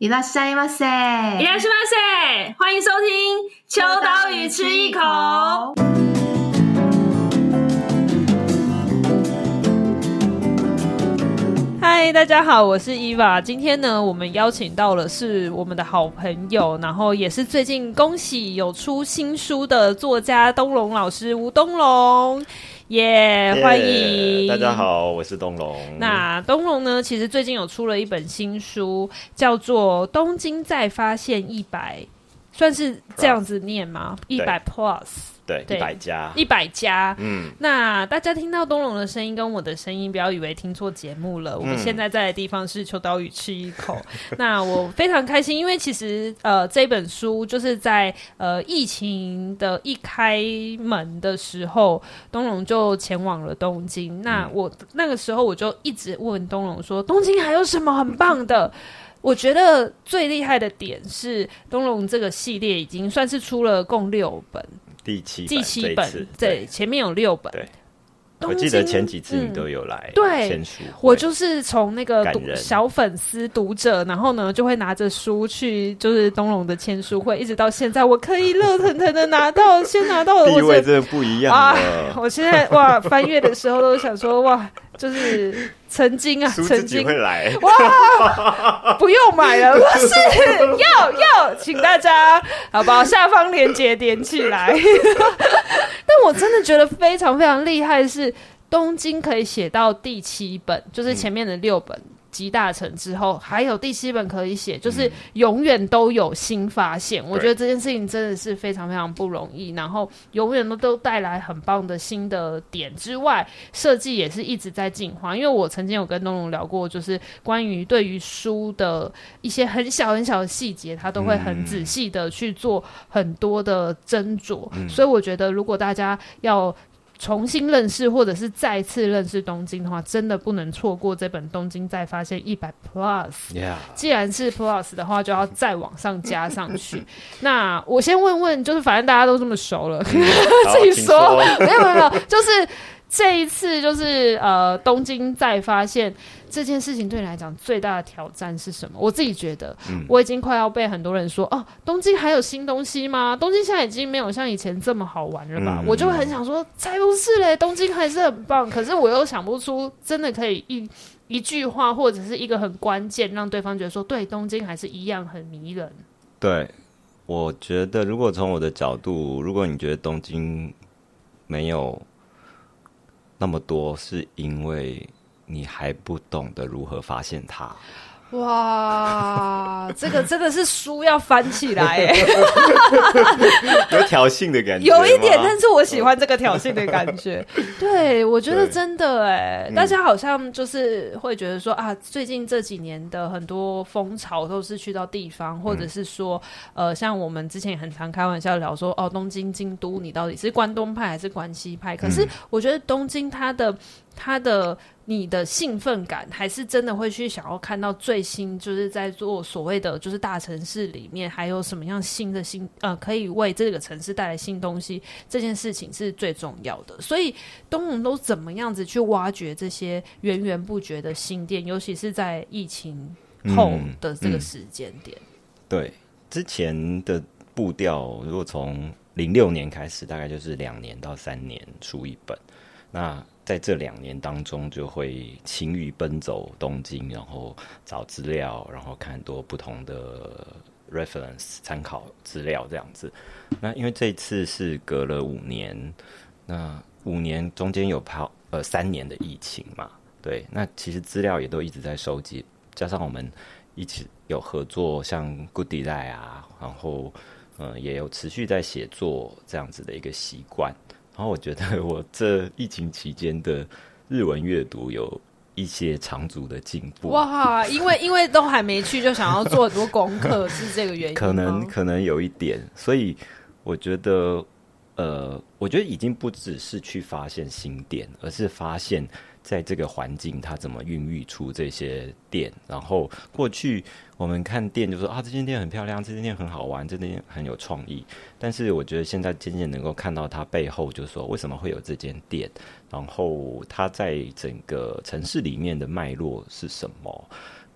いらっしゃいませ，いらっしゃいませ，欢迎收听《秋刀鱼吃一口》。嗨，大家好，我是伊娃。今天呢，我们邀请到了是我们的好朋友，然后也是最近恭喜有出新书的作家东龙老师吴东龙。 耶、yeah, 欢迎大家好，我是东龙。那东龙呢，其实最近有出了一本新书，叫做《东京再发现一百》，算是这样子念吗？一百 plus。对，一百家，一百家。嗯，那大家听到东龙的声音跟我的声音，不要以为听错节目了。嗯。我们现在在的地方是秋刀鱼吃一口。那我非常开心，因为其实呃，这本书就是在呃疫情的一开门的时候，东龙就前往了东京。那我那个时候我就一直问东龙说：“东京还有什么很棒的？” 我觉得最厉害的点是东龙这个系列已经算是出了共六本。第七第七本，对，前面有六本。对，我记得前几次你都有来、嗯、对签书，我就是从那个读小粉丝读者，然后呢就会拿着书去，就是东龙的签书会，一直到现在，我可以热腾腾的拿到，先拿到了，地位真的不一样 啊！我现在哇，翻阅的时候都想说哇。就是曾经啊，曾经会来 哇，不用买了，不是要要，请大家好不好？下方链接点起来。但我真的觉得非常非常厉害，是东京可以写到第七本，就是前面的六本。嗯集大成之后，还有第七本可以写，就是永远都有新发现。嗯。我觉得这件事情真的是非常非常不容易，然后永远都都带来很棒的新的点之外，设计也是一直在进化。因为我曾经有跟东龙聊过，就是关于对于书的一些很小很小的细节，他都会很仔细的去做很多的斟酌。嗯。所以我觉得，如果大家要重新认识，或者是再次认识东京的话，真的不能错过这本《东京再发现一百 Plus》。既然是 Plus 的话，就要再往上加上去。那我先问问，就是反正大家都这么熟了，嗯、自己说，说 没有没有，就是。这一次就是呃，东京再发现这件事情对你来讲最大的挑战是什么？我自己觉得，嗯，我已经快要被很多人说哦，东京还有新东西吗？东京现在已经没有像以前这么好玩了吧？嗯，我就很想说，才不是嘞，东京还是很棒。可是我又想不出真的可以一一句话或者是一个很关键，让对方觉得说，对，东京还是一样很迷人。对，我觉得如果从我的角度，如果你觉得东京没有。那么多是因为你还不懂得如何发现它。哇，这个真的是书要翻起来，有挑衅的感觉，有一点，但是我喜欢这个挑衅的感觉。对，我觉得真的哎，大家好像就是会觉得说啊，最近这几年的很多风潮都是去到地方，或者是说，呃，像我们之前也很常开玩笑聊说，哦，东京、京都，你到底是关东派还是关西派？可是我觉得东京它的。他的你的兴奋感，还是真的会去想要看到最新，就是在做所谓的就是大城市里面还有什么样新的新呃，可以为这个城市带来新东西，这件事情是最重要的。所以东龙都怎么样子去挖掘这些源源不绝的新店，尤其是在疫情后的这个时间点。嗯嗯。对，之前的步调，如果从零六年开始，大概就是两年到三年出一本，那。在这两年当中，就会勤于奔走东京，然后找资料，然后看很多不同的 reference 参考资料这样子。那因为这次是隔了五年，那五年中间有跑呃三年的疫情嘛，对，那其实资料也都一直在收集，加上我们一起有合作，像 Goodie 啊，然后呃也有持续在写作这样子的一个习惯。然后我觉得 我这疫情期间的日文阅读有一些长足的进步。哇，因为因为都还没去，就想要做很多功课，是这个原因？可能可能有一点，所以我觉得，呃，我觉得已经不只是去发现新店，而是发现。在这个环境，它怎么孕育出这些店？然后过去我们看店就说啊，这间店很漂亮，这间店很好玩，这间店很有创意。但是我觉得现在渐渐能够看到它背后，就是说为什么会有这间店，然后它在整个城市里面的脉络是什么？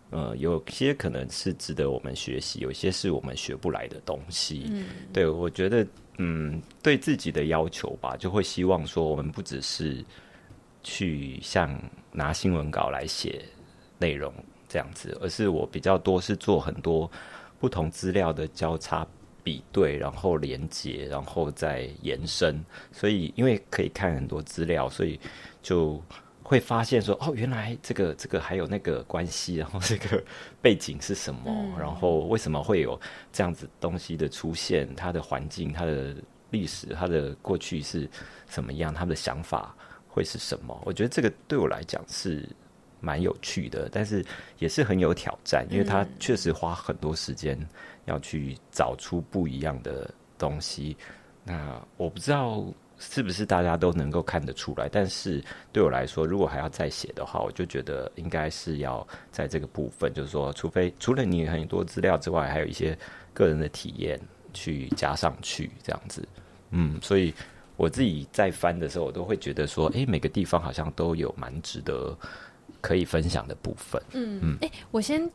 呃，有些可能是值得我们学习，有些是我们学不来的东西。嗯，对，我觉得，嗯，对自己的要求吧，就会希望说，我们不只是去像拿新闻稿来写内容这样子，而是我比较多是做很多不同资料的交叉比对，然后连接，然后再延伸。所以，因为可以看很多资料，所以就。会发现说哦，原来这个这个还有那个关系，然后这个背景是什么？嗯、然后为什么会有这样子东西的出现？它的环境、它的历史、它的过去是什么样？他们的想法会是什么？我觉得这个对我来讲是蛮有趣的，但是也是很有挑战，因为它确实花很多时间要去找出不一样的东西。那我不知道。是不是大家都能够看得出来？但是对我来说，如果还要再写的话，我就觉得应该是要在这个部分，就是说，除非除了你很多资料之外，还有一些个人的体验去加上去，这样子。嗯，所以我自己在翻的时候，我都会觉得说，诶，每个地方好像都有蛮值得可以分享的部分。嗯嗯，诶，我先。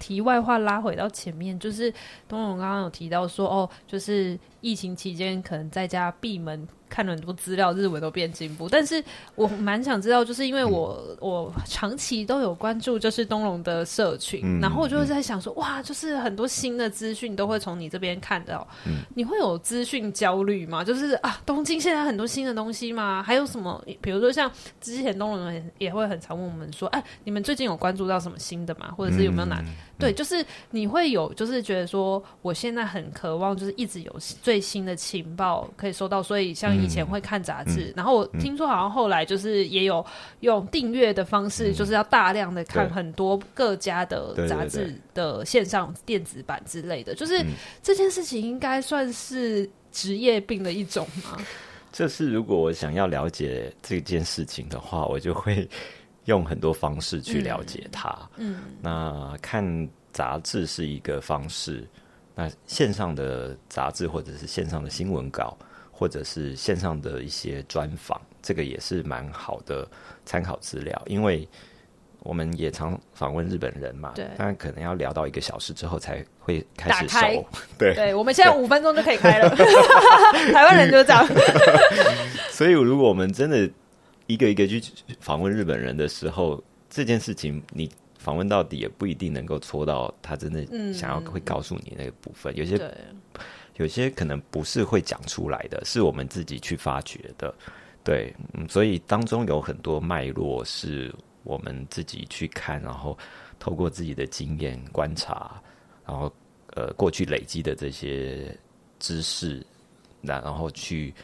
题外话拉回到前面，就是东龙刚刚有提到说，哦，就是疫情期间可能在家闭门看了很多资料，日文都变进步。但是我蛮想知道，就是因为我、嗯、我长期都有关注，就是东龙的社群，嗯、然后我就在想说，哇，就是很多新的资讯都会从你这边看到，嗯、你会有资讯焦虑吗？就是啊，东京现在很多新的东西吗？还有什么？比如说像之前东龙也也会很常问我们说，哎，你们最近有关注到什么新的吗？或者是有没有哪？嗯对，就是你会有，就是觉得说，我现在很渴望，就是一直有最新的情报可以收到，所以像以前会看杂志，然后我听说好像后来就是也有用订阅的方式，就是要大量的看很多各家的杂志的线上电子版之类的，就是这件事情应该算是职业病的一种吗？这是如果我想要了解这件事情的话，我就会。用很多方式去了解它。嗯，嗯，那看杂志是一个方式，那线上的杂志或者是线上的新闻稿，或者是线上的一些专访，这个也是蛮好的参考资料。因为我们也常访问日本人嘛，对，但可能要聊到一个小时之后才会开始收。对，对，我们现在五分钟就可以开了。台湾人就这样。所以，如果我们真的。一个一个去访问日本人的时候，这件事情你访问到底也不一定能够戳到他真的想要会告诉你那个部分。嗯、有些有些可能不是会讲出来的，是我们自己去发掘的。对，嗯，所以当中有很多脉络是我们自己去看，然后透过自己的经验观察，然后呃过去累积的这些知识，那然后去。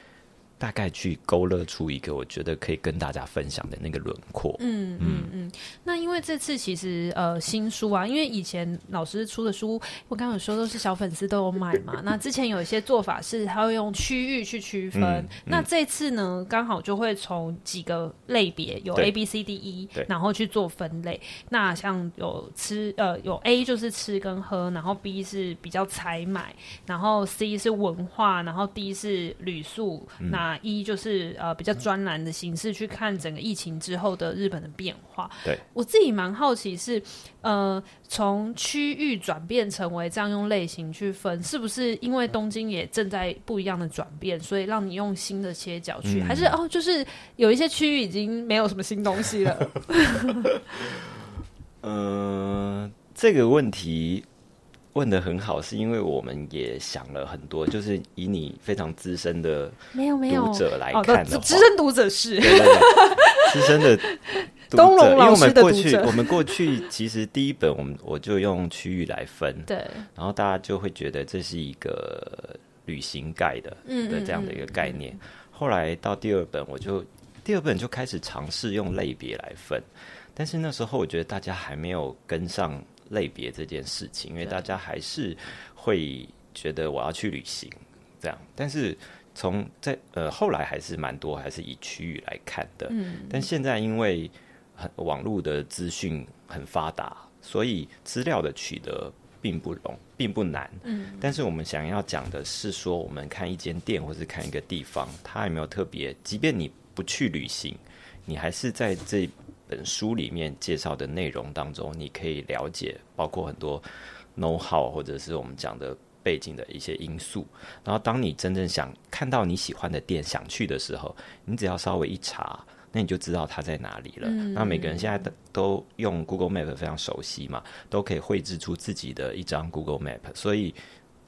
大概去勾勒出一个我觉得可以跟大家分享的那个轮廓。嗯嗯嗯。那因为这次其实呃新书啊，因为以前老师出的书，我刚刚有说都是小粉丝都有买嘛。那之前有一些做法是他会用区域去区分。嗯嗯、那这次呢，刚好就会从几个类别有 A B C D E，然后去做分类。那像有吃呃有 A 就是吃跟喝，然后 B 是比较采买，然后 C 是文化，然后 D 是旅宿。嗯、那一就是呃比较专栏的形式去看整个疫情之后的日本的变化。对，我自己蛮好奇是呃从区域转变成为这样用类型去分，是不是因为东京也正在不一样的转变，所以让你用新的切角去，嗯、还是哦就是有一些区域已经没有什么新东西了？嗯、呃，这个问题。问的很好，是因为我们也想了很多，就是以你非常资深的没有没有读者来看的话，资深读者是资深的东龙老师的读者。因为我们过去，我们过去其实第一本我们我就用区域来分，对，然后大家就会觉得这是一个旅行盖的的这样的一个概念。后来到第二本，我就第二本就开始尝试用类别来分，但是那时候我觉得大家还没有跟上。类别这件事情，因为大家还是会觉得我要去旅行这样，但是从在呃后来还是蛮多还是以区域来看的，嗯，但现在因为很网络的资讯很发达，所以资料的取得并不容并不难，嗯，但是我们想要讲的是说，我们看一间店或是看一个地方，它有没有特别，即便你不去旅行，你还是在这本书里面介绍的内容当中，你可以了解，包括很多 know how 或者是我们讲的背景的一些因素。然后，当你真正想看到你喜欢的店想去的时候，你只要稍微一查，那你就知道它在哪里了。嗯、那每个人现在都都用 Google Map 非常熟悉嘛，都可以绘制出自己的一张 Google Map，所以。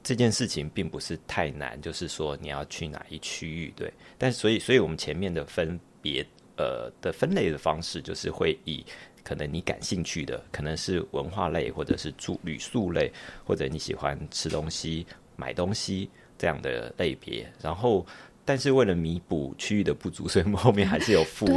这件事情并不是太难，就是说你要去哪一区域，对。但所以，所以我们前面的分别，呃的分类的方式，就是会以可能你感兴趣的，可能是文化类，或者是住旅宿类，或者你喜欢吃东西、买东西这样的类别。然后，但是为了弥补区域的不足，所以我们后面还是有附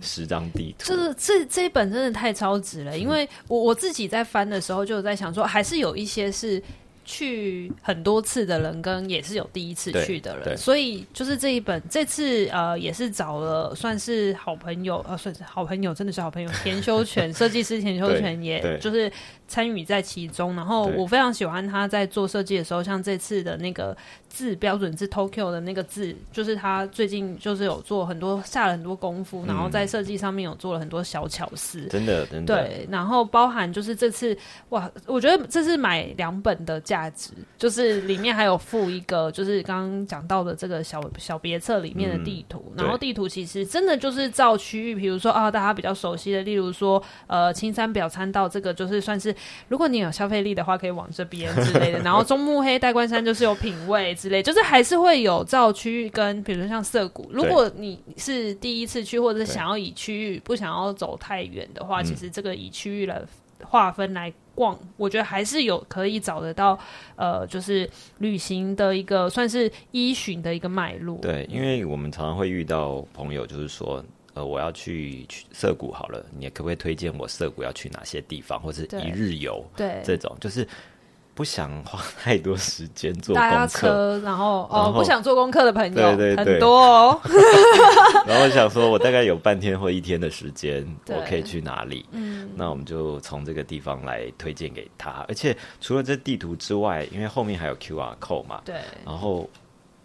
十张地图。就是这这一本真的太超值了，因为我我自己在翻的时候，就在想说，还是有一些是。去很多次的人跟也是有第一次去的人，所以就是这一本这次呃也是找了算是好朋友呃算是好朋友，真的是好朋友田修全 设计师田修全也就是参与在其中，然后我非常喜欢他在做设计的时候，像这次的那个字标准字 Tokyo 的那个字，就是他最近就是有做很多下了很多功夫，然后在设计上面有做了很多小巧思，真的真的。对，然后包含就是这次哇，我觉得这是买两本的价。价值就是里面还有附一个，就是刚刚讲到的这个小小别册里面的地图，嗯，然后地图其实真的就是照区域，比如说啊，大家比较熟悉的，例如说呃青山表参道这个就是算是，如果你有消费力的话，可以往这边之类的。然后中目黑代官山就是有品味之类，就是还是会有造区域跟，比如说像涩谷，如果你是第一次去或者是想要以区域不想要走太远的话，其实这个以区域来划分来。逛，我觉得还是有可以找得到，呃，就是旅行的一个算是依循的一个脉络。对，因为我们常常会遇到朋友，就是说，呃，我要去去涩谷好了，你可不可以推荐我涩谷要去哪些地方，或者一日游？对，这种就是。不想花太多时间做功课，然后哦，不想做功课的朋友对对对很多哦。然后我想说，我大概有半天或一天的时间，我可以去哪里？嗯，那我们就从这个地方来推荐给他。而且除了这地图之外，因为后面还有 QR code 嘛，对。然后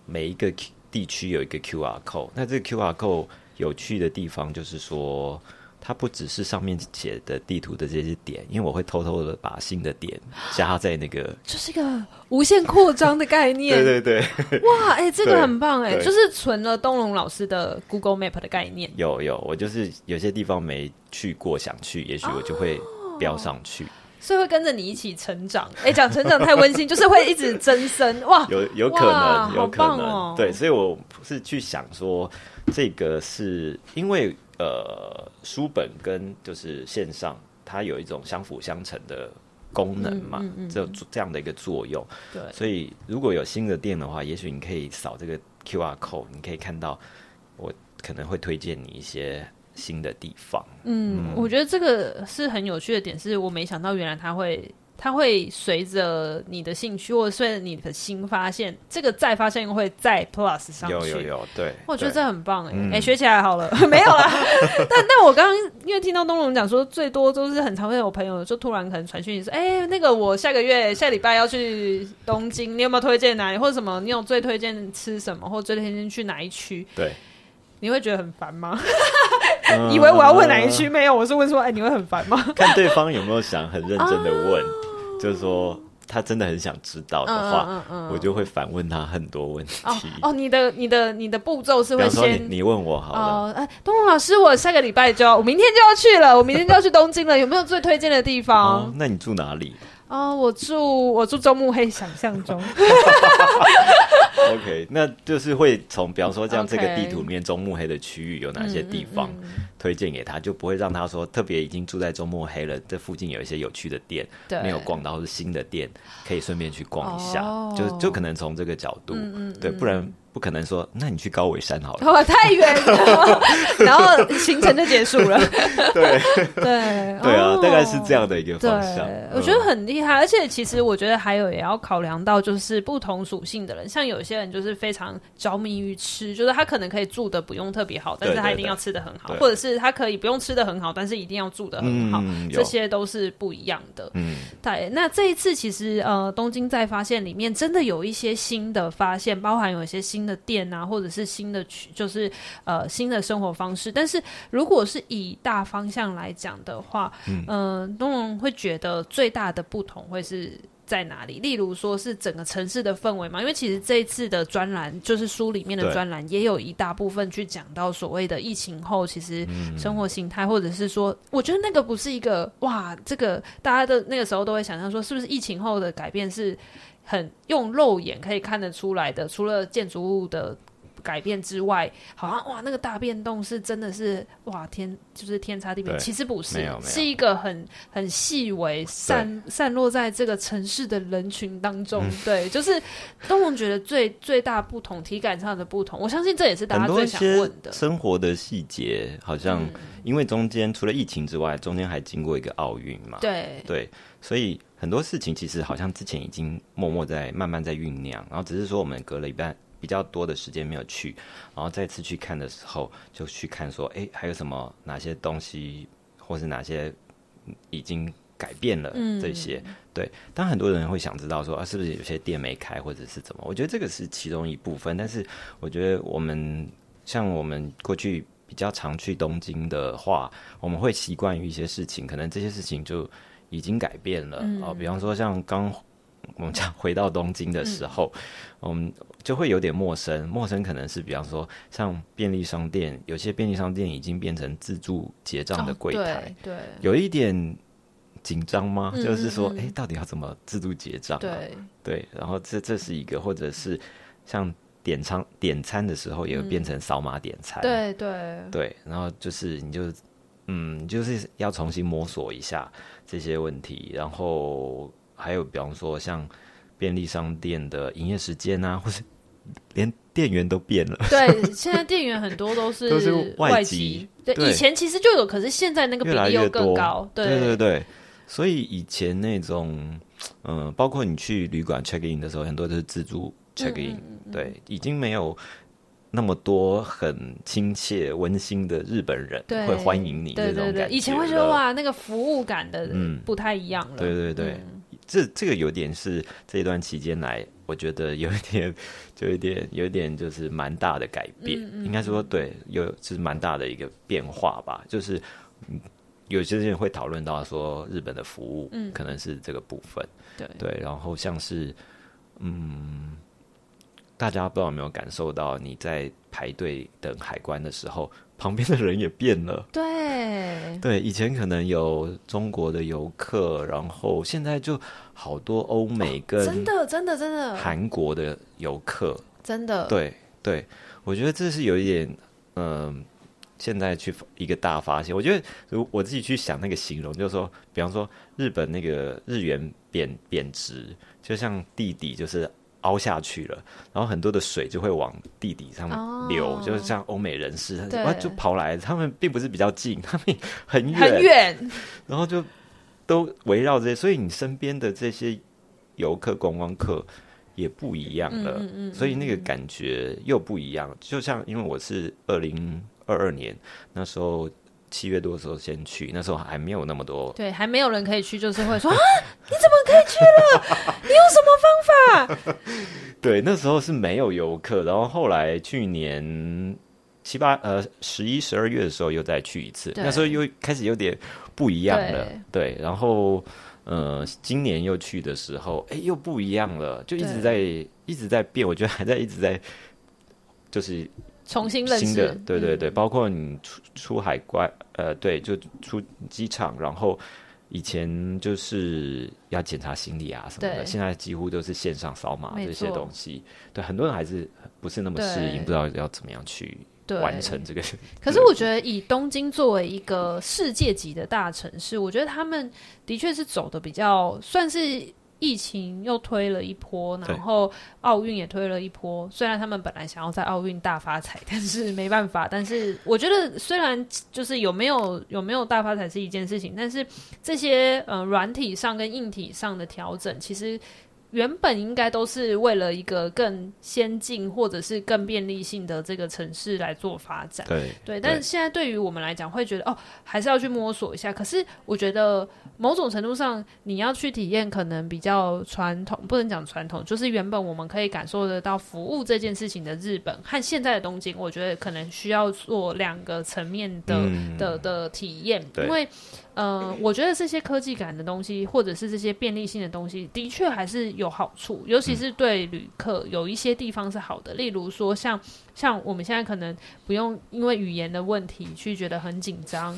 每一个地区有一个 QR code，那这个 QR code 有趣的地方就是说。它不只是上面写的地图的这些点，因为我会偷偷的把新的点加在那个，这是一个无限扩张的概念。对对对，哇，哎、欸，这个很棒哎，就是存了东龙老师的 Google Map 的概念。有有，我就是有些地方没去过，想去，也许我就会标上去，哦、所以会跟着你一起成长。哎、欸，讲成长太温馨，就是会一直增生。哇，有有可能，有可能、哦，对，所以我是去想说，这个是因为。呃，书本跟就是线上，它有一种相辅相成的功能嘛，嗯嗯嗯、这这样的一个作用。对，所以如果有新的店的话，也许你可以扫这个 QR code，你可以看到我可能会推荐你一些新的地方。嗯，嗯，我觉得这个是很有趣的点，是我没想到原来它会。它会随着你的兴趣，或者随着你的新发现，这个再发现会再 plus 上去。有有有，对，我觉得这很棒哎，哎、嗯欸，学起来好了，没有啦。但但我刚刚因为听到东龙讲说，最多都是很常会有朋友就突然可能传讯息说，哎、欸，那个我下个月下礼拜要去东京，你有没有推荐哪里或者什么？你有最推荐吃什么，或者最推荐去哪一区？对，你会觉得很烦吗？以为我要问哪一区？没有，我是问说，哎、欸，你会很烦吗？看对方有没有想很认真的问。啊就是说，他真的很想知道的话，嗯嗯嗯、我就会反问他很多问题。哦，哦你的、你的、你的步骤是会先你，你问我好了。哦，哎，东龙老师，我下个礼拜就要，我明天就要去了，我明天就要去东京了，有没有最推荐的地方？哦，那你住哪里？哦，我住我住中目黑，想象中。OK，那就是会从，比方说，像这个地图里面中目黑的区域有哪些地方推荐给他，就不会让他说特别已经住在中目黑了，这附近有一些有趣的店没有逛到，或是新的店可以顺便去逛一下，就就可能从这个角度，对，不然。不可能说，那你去高尾山好了，哦、太远了，然后行程就结束了。对对 对啊、哦，大概是这样的一个方向。我觉得很厉害，而且其实我觉得还有也要考量到，就是不同属性的人，像有些人就是非常着迷于吃，就是他可能可以住的不用特别好，但是他一定要吃的很好，或者是他可以不用吃的很好，但是一定要住的很好，嗯，这些都是不一样的。嗯，对。那这一次其实呃，东京在发现里面真的有一些新的发现，包含有一些新的。店啊，或者是新的区，就是呃新的生活方式。但是如果是以大方向来讲的话，嗯，东、呃、龙会觉得最大的不同会是。在哪里？例如说是整个城市的氛围嘛，因为其实这一次的专栏，就是书里面的专栏，也有一大部分去讲到所谓的疫情后，其实生活形态，或者是说，我觉得那个不是一个哇，这个大家的那个时候都会想象说，是不是疫情后的改变是很用肉眼可以看得出来的？除了建筑物的。改变之外，好像哇，那个大变动是真的是哇天，就是天差地别。其实不是，是一个很很细微散散落在这个城市的人群当中。嗯、对，就是东龙觉得最最大不同，体感上的不同。我相信这也是大家最想问的。生活的细节，好像因为中间除了疫情之外，中间还经过一个奥运嘛。对对，所以很多事情其实好像之前已经默默在慢慢在酝酿，然后只是说我们隔了一半。比较多的时间没有去，然后再次去看的时候，就去看说，哎，还有什么哪些东西，或是哪些已经改变了这些。嗯、对，当很多人会想知道说，啊，是不是有些店没开，或者是怎么？我觉得这个是其中一部分，但是我觉得我们像我们过去比较常去东京的话，我们会习惯于一些事情，可能这些事情就已经改变了啊、嗯哦。比方说像刚。我们讲回到东京的时候，我、嗯、们就会有点陌生。陌生可能是比方说，像便利商店，有些便利商店已经变成自助结账的柜台、哦，对，有一点紧张吗？嗯、就是说，哎、欸，到底要怎么自助结账、啊？对，对。然后这这是一个，或者是像点餐点餐的时候，也会变成扫码点餐。对对对。然后就是你就嗯，就是要重新摸索一下这些问题，然后。还有，比方说像便利商店的营业时间啊，或是连店员都变了。对，现在店员很多都是 都是外籍。对，以前其实就有，可是现在那个比例又更高。对对对对，所以以前那种，嗯、呃，包括你去旅馆 check in 的时候，很多都是自助 check in，嗯嗯嗯。对，已经没有那么多很亲切温馨的日本人会欢迎你这种感觉。对对对，以前会觉得哇，那个服务感的不太一样了。嗯、对对对。嗯这这个有点是这一段期间来，我觉得有一点，就有一点，有一点就是蛮大的改变。嗯嗯、应该说，对，有是蛮大的一个变化吧。就是有些人会讨论到说，日本的服务嗯可能是这个部分。嗯、对对，然后像是嗯，大家不知道有没有感受到，你在排队等海关的时候。旁边的人也变了，对。对，以前可能有中国的游客，然后现在就好多欧美跟真的真的真的。韩国的游客，真的。对对，我觉得这是有一点，嗯、呃，现在去一个大发现，我觉得如我自己去想那个形容，就是说，比方说日本那个日元贬贬值，就像弟弟就是。凹下去了，然后很多的水就会往地底上流，哦、就是像欧美人士，他就跑来，他们并不是比较近，他们很远很远，然后就都围绕这些，所以你身边的这些游客、观光客也不一样了，嗯嗯嗯，所以那个感觉又不一样。就像因为我是二零二二年那时候。七月多的时候先去，那时候还没有那么多，对，还没有人可以去，就是会说啊，你怎么可以去了？你用什么方法？对，那时候是没有游客，然后后来去年七八呃十一十二月的时候又再去一次，那时候又开始有点不一样了，对，对，然后呃今年又去的时候，哎又不一样了，就一直在一直在变，我觉得还在一直在就是。重新认识新的，对对对，包括你出出海关，呃，对，就出机场，然后以前就是要检查行李啊什么的，现在几乎都是线上扫码这些东西。对，很多人还是不是那么适应，不知道要怎么样去完成这个。可是我觉得，以东京作为一个世界级的大城市，我觉得他们的确是走的比较算是。疫情又推了一波，然后奥运也推了一波。虽然他们本来想要在奥运大发财，但是没办法。但是我觉得，虽然就是有没有有没有大发财是一件事情，但是这些呃软体上跟硬体上的调整，其实原本应该都是为了一个更先进或者是更便利性的这个城市来做发展，对对。但是现在对于我们来讲，会觉得哦，还是要去摸索一下。可是我觉得某种程度上，你要去体验可能比较传统，不能讲传统，就是原本我们可以感受得到服务这件事情的日本和现在的东京，我觉得可能需要做两个层面的、嗯、的的体验，因为。呃，我觉得这些科技感的东西，或者是这些便利性的东西，的确还是有好处，尤其是对旅客，有一些地方是好的。例如说像，像我们现在可能不用因为语言的问题去觉得很紧张。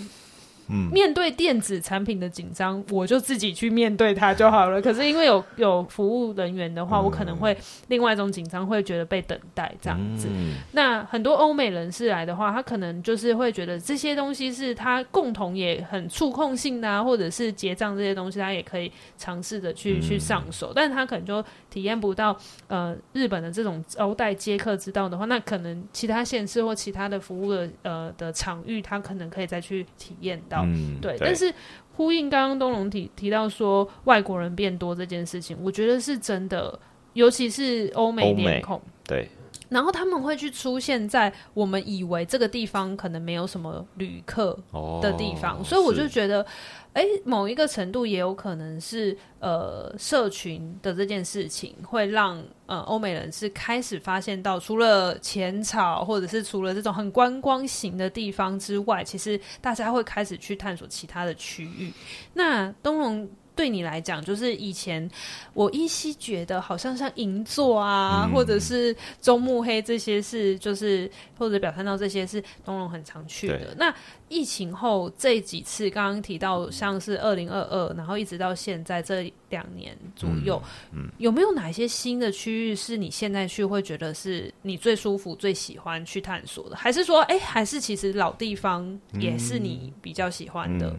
面对电子产品的紧张，我就自己去面对它就好了。可是因为有有服务人员的话，我可能会另外一种紧张，会觉得被等待这样子。嗯、那很多欧美人士来的话，他可能就是会觉得这些东西是他共同也很触控性的啊，或者是结账这些东西，他也可以尝试着去、嗯、去上手。但是他可能就体验不到呃日本的这种招待接客之道的话，那可能其他县市或其他的服务的呃的场域，他可能可以再去体验到。嗯，对，对，但是呼应刚刚东龙提提到说外国人变多这件事情，我觉得是真的，尤其是欧美脸孔，对，然后他们会去出现在我们以为这个地方可能没有什么旅客的地方，哦，所以我就觉得。哎，某一个程度也有可能是呃，社群的这件事情会让呃欧美人士开始发现到，除了浅草或者是除了这种很观光型的地方之外，其实大家会开始去探索其他的区域。那东龙。对你来讲，就是以前我依稀觉得好像像银座啊，嗯、或者是中目黑这些是，就是或者表参道这些是东龙很常去的。那疫情后这几次，刚刚提到像是二零二二，然后一直到现在这两年左右，嗯嗯、有没有哪些新的区域是你现在去会觉得是你最舒服、最喜欢去探索的？还是说，哎，还是其实老地方也是你比较喜欢的？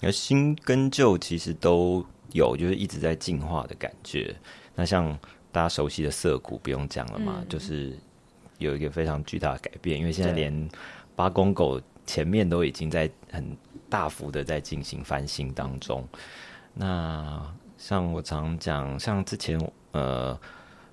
而新跟旧其实都有，就是一直在进化的感觉。那像大家熟悉的涩谷，不用讲了嘛，嗯，就是有一个非常巨大的改变。因为现在连八公狗前面都已经在很大幅的在进行翻新当中。那像我常讲，像之前呃，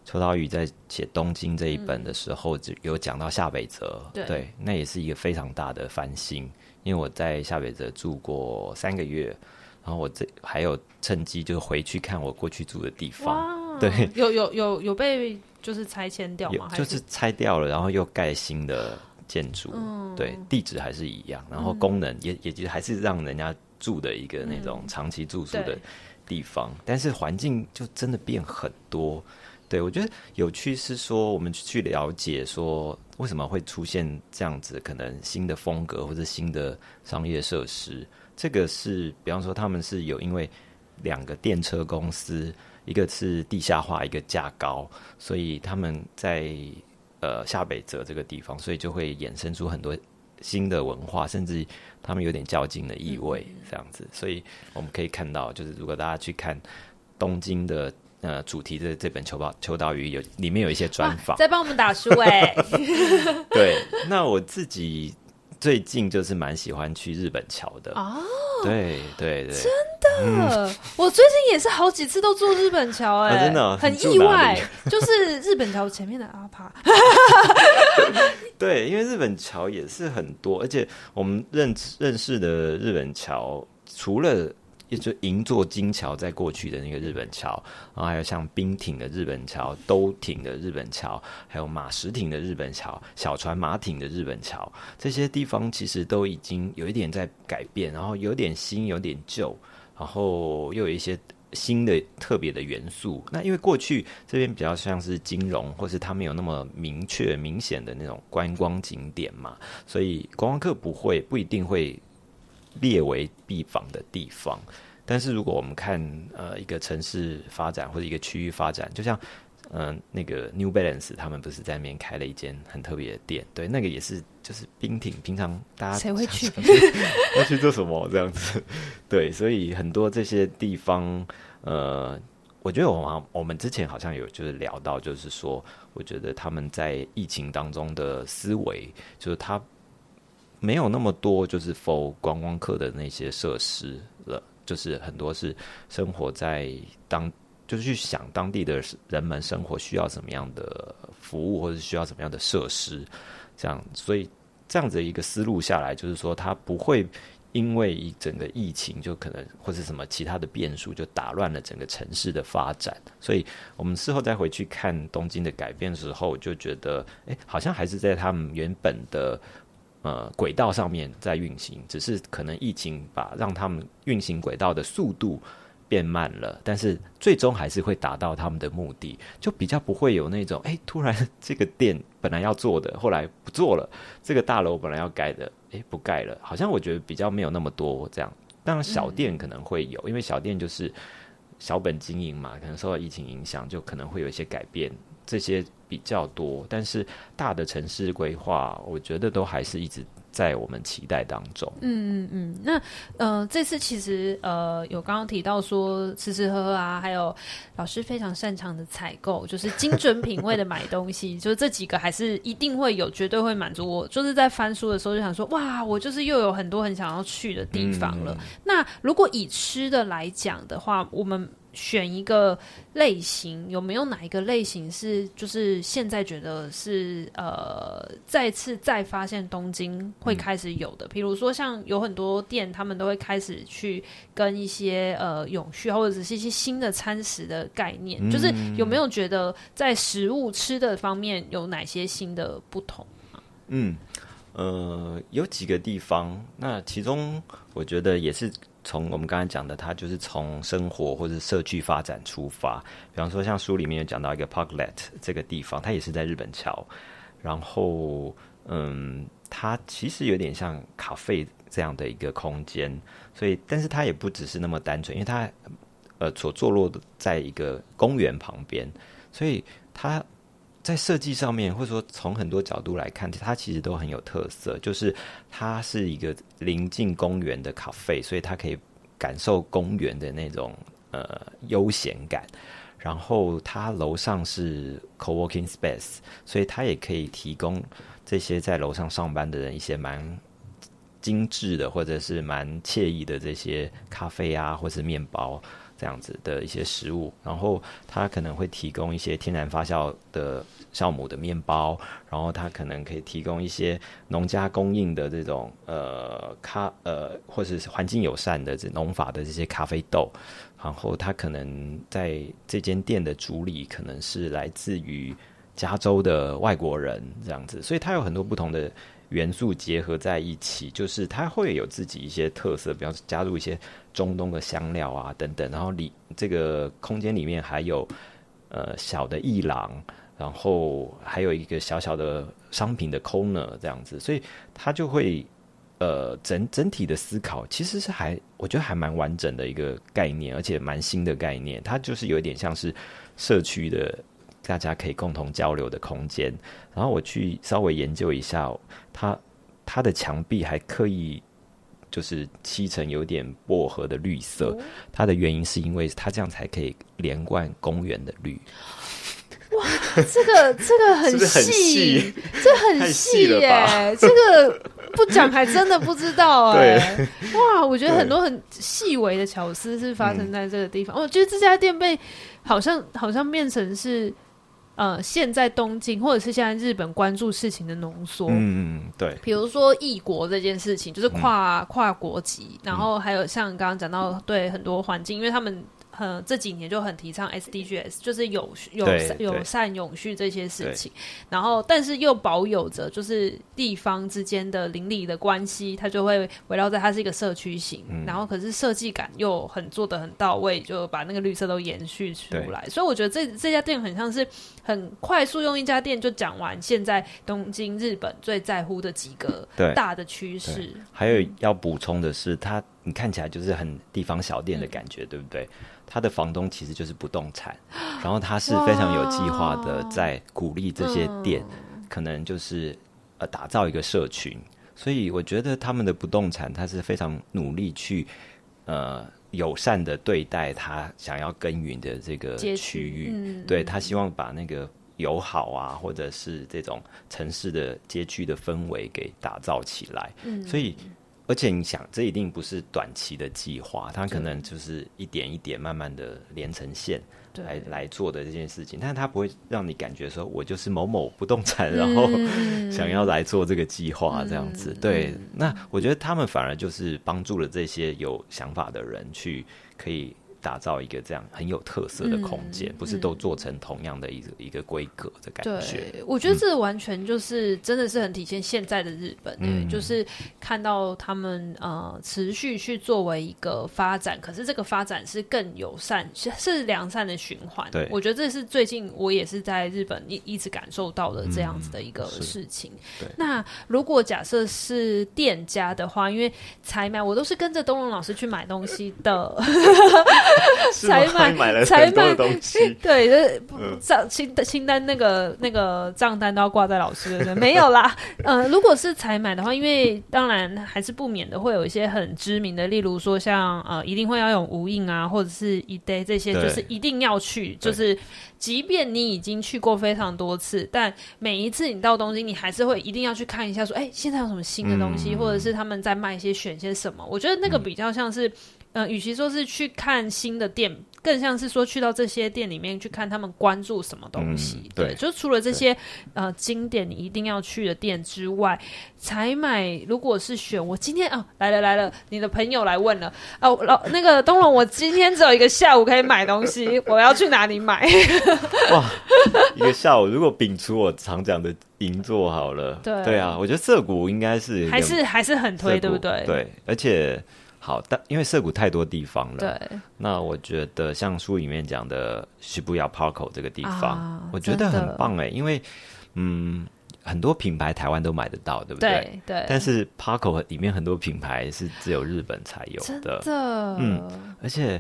秋刀鱼在写东京这一本的时候，就有讲到下北泽，嗯，对，那也是一个非常大的翻新。因为我在夏北泽住过三个月，然后我这还有趁机就回去看我过去住的地方。对，有有有有被就是拆迁掉吗？就是拆掉了，然后又盖新的建筑。嗯，对，地址还是一样，然后功能也、嗯、也就还是让人家住的一个那种长期住宿的地方，嗯、但是环境就真的变很多。对，我觉得有趣是说，我们去了解说为什么会出现这样子可能新的风格或者新的商业设施。这个是，比方说他们是有因为两个电车公司，一个是地下化，一个价高，所以他们在呃下北泽这个地方，所以就会衍生出很多新的文化，甚至他们有点较劲的意味，这样子。所以我们可以看到，就是如果大家去看东京的。呃，主题的这本《秋刀秋刀鱼》有里面有一些专访，在帮我们打书哎。对，那我自己最近就是蛮喜欢去日本桥的哦。对对对，真的，嗯、我最近也是好几次都坐日本桥哎、啊，真的、哦、很意外，就是日本桥前面的阿帕。对，因为日本桥也是很多，而且我们认认识的日本桥除了。也就银座金桥在过去的那个日本桥，然后还有像冰町的日本桥、都町的日本桥，还有马石町的日本桥、小船马町的日本桥，这些地方其实都已经有一点在改变，然后有点新，有点旧，然后又有一些新的特别的元素。那因为过去这边比较像是金融，或是它没有那么明确、明显的那种观光景点嘛，所以观光客不会不一定会。列为必访的地方，但是如果我们看呃一个城市发展或者一个区域发展，就像嗯、呃、那个 New Balance 他们不是在那边开了一间很特别的店，对，那个也是就是冰挺平常大家谁会去 要去做什么这样子，对，所以很多这些地方呃，我觉得我们我们之前好像有就是聊到，就是说我觉得他们在疫情当中的思维，就是他。没有那么多，就是 for 观光客的那些设施了，就是很多是生活在当就是去想当地的人们生活需要什么样的服务，或者需要什么样的设施，这样，所以这样子一个思路下来，就是说它不会因为一整个疫情就可能或是什么其他的变数就打乱了整个城市的发展。所以我们事后再回去看东京的改变的时候，就觉得，哎，好像还是在他们原本的呃轨道上面在运行，只是可能疫情把让他们运行轨道的速度。变慢了，但是最终还是会达到他们的目的，就比较不会有那种哎，突然这个店本来要做的，后来不做了；这个大楼本来要盖的，哎，不盖了。好像我觉得比较没有那么多这样。当然小店可能会有，因为小店就是小本经营嘛，可能受到疫情影响，就可能会有一些改变，这些比较多。但是大的城市规划，我觉得都还是一直。在我们期待当中，嗯嗯嗯，那呃，这次其实呃，有刚刚提到说吃吃喝喝啊，还有老师非常擅长的采购，就是精准品味的买东西，就是这几个还是一定会有，绝对会满足我。就是在翻书的时候就想说，哇，我就是又有很多很想要去的地方了。嗯、那如果以吃的来讲的话，我们。选一个类型，有没有哪一个类型是就是现在觉得是呃再次再发现东京会开始有的？比、嗯、如说像有很多店，他们都会开始去跟一些呃永续或者是一些新的餐食的概念，嗯、就是有没有觉得在食物吃的方面有哪些新的不同？嗯，呃，有几个地方，那其中我觉得也是。从我们刚才讲的，它就是从生活或者社区发展出发。比方说，像书里面有讲到一个 Parklet 这个地方，它也是在日本桥。然后，嗯，它其实有点像咖啡这样的一个空间。所以，但是它也不只是那么单纯，因为它呃所坐落的在一个公园旁边，所以它。在设计上面，或者说从很多角度来看，它其实都很有特色。就是它是一个临近公园的咖啡，所以它可以感受公园的那种呃悠闲感。然后它楼上是 co-working space，所以它也可以提供这些在楼上上班的人一些蛮精致的，或者是蛮惬意的这些咖啡啊，或是面包。这样子的一些食物，然后它可能会提供一些天然发酵的酵母的面包，然后它可能可以提供一些农家供应的这种呃咖呃或者是环境友善的这农法的这些咖啡豆，然后它可能在这间店的主理可能是来自于加州的外国人这样子，所以它有很多不同的。元素结合在一起，就是它会有自己一些特色，比方加入一些中东的香料啊等等，然后里这个空间里面还有呃小的艺廊，然后还有一个小小的商品的 corner 这样子，所以它就会呃整整体的思考其实是还我觉得还蛮完整的一个概念，而且蛮新的概念，它就是有一点像是社区的。大家可以共同交流的空间，然后我去稍微研究一下，它它的墙壁还刻意就是漆成有点薄荷的绿色，它的原因是因为它这样才可以连贯公园的绿。哇，这个这个很细，这很细耶，这个不讲还真的不知道 哎。哇，我觉得很多很细微的巧思是发生在这个地方。我觉得这家店被好像好像变成是。呃，现在东京或者是现在日本关注事情的浓缩，嗯嗯，对，比如说异国这件事情，就是跨、嗯、跨国籍，然后还有像刚刚讲到对很多环境，因为他们。呃，这几年就很提倡 SDGs，就是有有友善永续这些事情，然后但是又保有着就是地方之间的邻里的关系，它就会围绕在它是一个社区型，嗯、然后可是设计感又很做的很到位，就把那个绿色都延续出来。所以我觉得这这家店很像是很快速用一家店就讲完现在东京日本最在乎的几个大的趋势。还有要补充的是，它你看起来就是很地方小店的感觉，嗯、对不对？他的房东其实就是不动产，然后他是非常有计划的，在鼓励这些店，可能就是呃打造一个社群。所以我觉得他们的不动产，他是非常努力去呃友善的对待他想要耕耘的这个区域。嗯、对，他希望把那个友好啊，或者是这种城市的街区的氛围给打造起来。嗯、所以。而且你想，这一定不是短期的计划，它可能就是一点一点慢慢的连成线来来做的这件事情。但是它不会让你感觉说，我就是某某不动产，然后想要来做这个计划这样子。嗯、对，那我觉得他们反而就是帮助了这些有想法的人去可以。打造一个这样很有特色的空间，嗯，不是都做成同样的一个、嗯、一个规格的感觉。对，我觉得这完全就是真的是很体现现在的日本，嗯，就是看到他们呃持续去作为一个发展，可是这个发展是更友善，是良善的循环。对，我觉得这是最近我也是在日本一一直感受到的这样子的一个事情。那如果假设是店家的话，因为采买我都是跟着东龙老师去买东西的。才买，买了才买东西，对，就是账清清单那个那个账单都要挂在老师的身，没有啦。呃，如果是才买的话，因为当然还是不免的会有一些很知名的，例如说像呃，一定会要用无印啊，或者是一 day 这些，就是一定要去，就是即便你已经去过非常多次，但每一次你到东京，你还是会一定要去看一下，说，哎、欸，现在有什么新的东西，嗯、或者是他们在卖一些选些什么？我觉得那个比较像是。呃，与其说是去看新的店，更像是说去到这些店里面去看他们关注什么东西。嗯、对，对，就除了这些呃经典你一定要去的店之外，采买如果是选我今天哦来了来了，你的朋友来问了哦老那个东龙，我今天只有一个下午可以买东西，我要去哪里买？哇，一个下午如果摒除我常讲的银座好了，对对啊，我觉得涩谷应该是还是还是很推，对不对？对，而且。好，但因为涩谷太多地方了，对。那我觉得像书里面讲的 Shibuya Parko 这个地方，啊，我觉得很棒哎，因为嗯，很多品牌台湾都买得到，对不对？对。对，但是 Parko 里面很多品牌是只有日本才有的。嗯，而且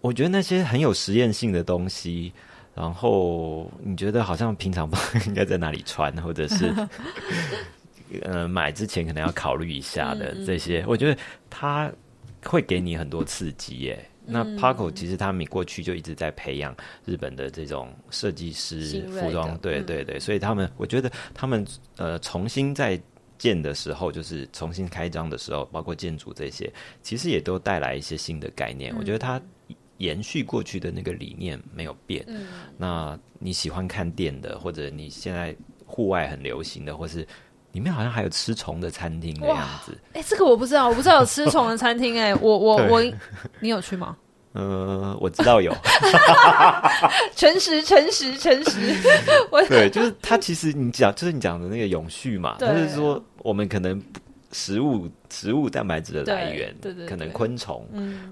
我觉得那些很有实验性的东西，然后你觉得好像平常不应该在哪里穿，或者是。呃，买之前可能要考虑一下的这些，嗯、我觉得它会给你很多刺激耶。嗯、那 PARCO 其实他们过去就一直在培养日本的这种设计师服装，对对对，所以他们我觉得他们呃重新在建的时候，就是重新开张的时候，包括建筑这些，其实也都带来一些新的概念。嗯、我觉得它延续过去的那个理念没有变。嗯、那你喜欢看店的，或者你现在户外很流行的，或是里面好像还有吃虫的餐厅的样子。哎、欸，这个我不知道，我不知道有吃虫的餐厅。哎，我我我，你有去吗？呃，我知道有。诚实，诚实，诚实。对，就是他。其实你讲，就是你讲的那个永续嘛，就是说我们可能。食物、食物蛋白质的来源，对对对对，可能昆虫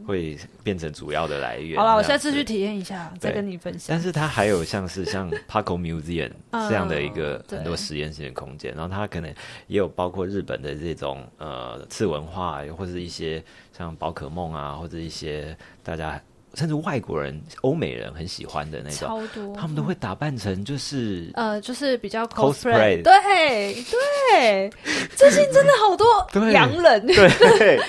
会变成主要的来源。嗯、好了，我下次去体验一下，再跟你分享。但是它还有像是像 PARCO Museum 这样的一个很多实验性的空间，然后它可能也有包括日本的这种呃次文化，或者一些像宝可梦啊，或者一些大家。甚至外国人、欧美人很喜欢的那种，超多，他们都会打扮成就是呃，就是比较 cosplay，对对，最近真的好多 洋人，对对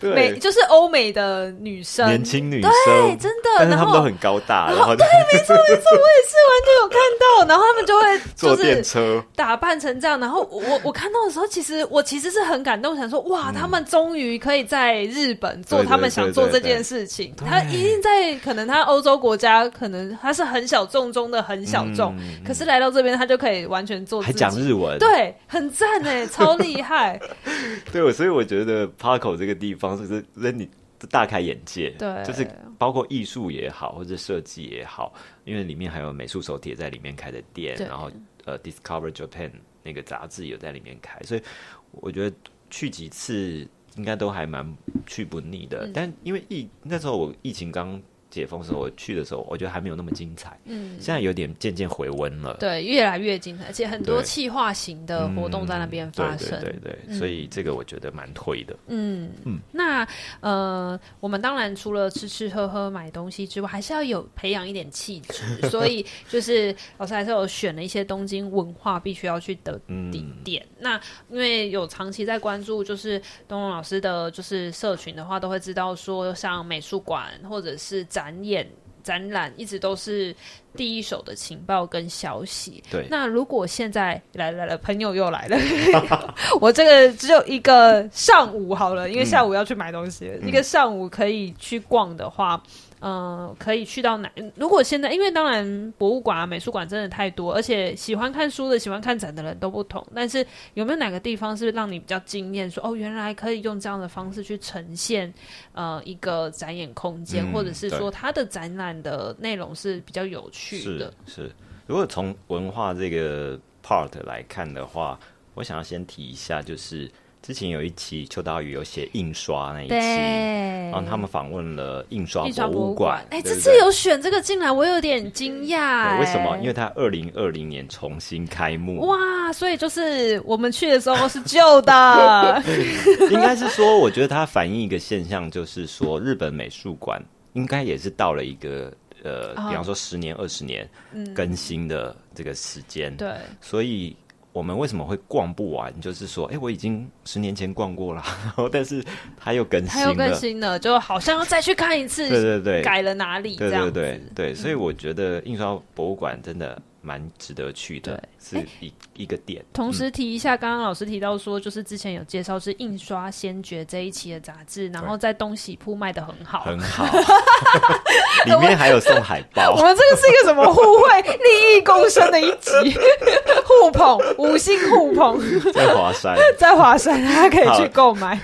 对，美就是欧美的女生，年轻女生，对，真的，但是他们都很高大，然后对，没错没错，我也是完全有看到，然后他们就会坐电车，打扮成这样，然后我我看到的时候，其实我其实是很感动，想说哇，他们终于可以在日本做他们想做这件事情，他一定在。可能他欧洲国家，可能他是很小众中的很小众，嗯，可是来到这边，他就可以完全做，还讲日文，对，很赞哎，超厉害。对，所以我觉得 PARCO 这个地方是让你大开眼界，对，就是包括艺术也好，或者设计也好，因为里面还有美术手帖在里面开的店，然后呃，Discover Japan 那个杂志有在里面开，所以我觉得去几次。应该都还蛮去不腻的，嗯、但因为疫那时候我疫情刚解封的时候，我去的时候，我觉得还没有那么精彩。嗯，现在有点渐渐回温了。对，越来越精彩，而且很多气化型的活动在那边发生。对对对，对，所以这个我觉得蛮推的。嗯嗯，那呃，我们当然除了吃吃喝喝买东西之外，还是要有培养一点气质。所以就是老师还是有选了一些东京文化必须要去的地点。嗯、那因为有长期在关注，就是东龙老师的就是社群的话，都会知道说，像美术馆或者是展。展演展览一直都是第一手的情报跟消息。对，那如果现在来来了，朋友又来了，我这个只有一个上午好了，因为下午要去买东西，嗯、一个上午可以去逛的话。嗯，可以去到哪？如果现在，因为当然博物馆啊、美术馆真的太多，而且喜欢看书的、喜欢看展的人都不同。但是有没有哪个地方是让你比较惊艳？说哦，原来可以用这样的方式去呈现呃一个展演空间，嗯、或者是说它的展览的内容是比较有趣的。是，是。如果从文化这个 part 来看的话，我想要先提一下，就是。之前有一期秋刀鱼有写印刷那一期，然后他们访问了印刷博物馆。哎，这次有选这个进来，我有点惊讶。为什么？因为它二零二零年重新开幕。哇，所以就是我们去的时候是旧的。应该是说，我觉得它反映一个现象，就是说日本美术馆应该也是到了一个呃，比方说十年、二十年更新的这个时间。对，所以。我们为什么会逛不完？就是说，哎，我已经十年前逛过了，然 后但是它又更新了，它又更新了，就好像要再去看一次。对对对，改了哪里？对对对对，所以我觉得印刷博物馆真的。蛮值得去的，对是一、欸、一个点。同时提一下，刚刚、嗯、老师提到说，就是之前有介绍是印刷先觉这一期的杂志，然后在东西铺卖的很好，很好。里面还有送海报。我们这个是一个什么互惠、利益共生的一集，互捧五星互捧，在华山，在华山，大家可以去购买。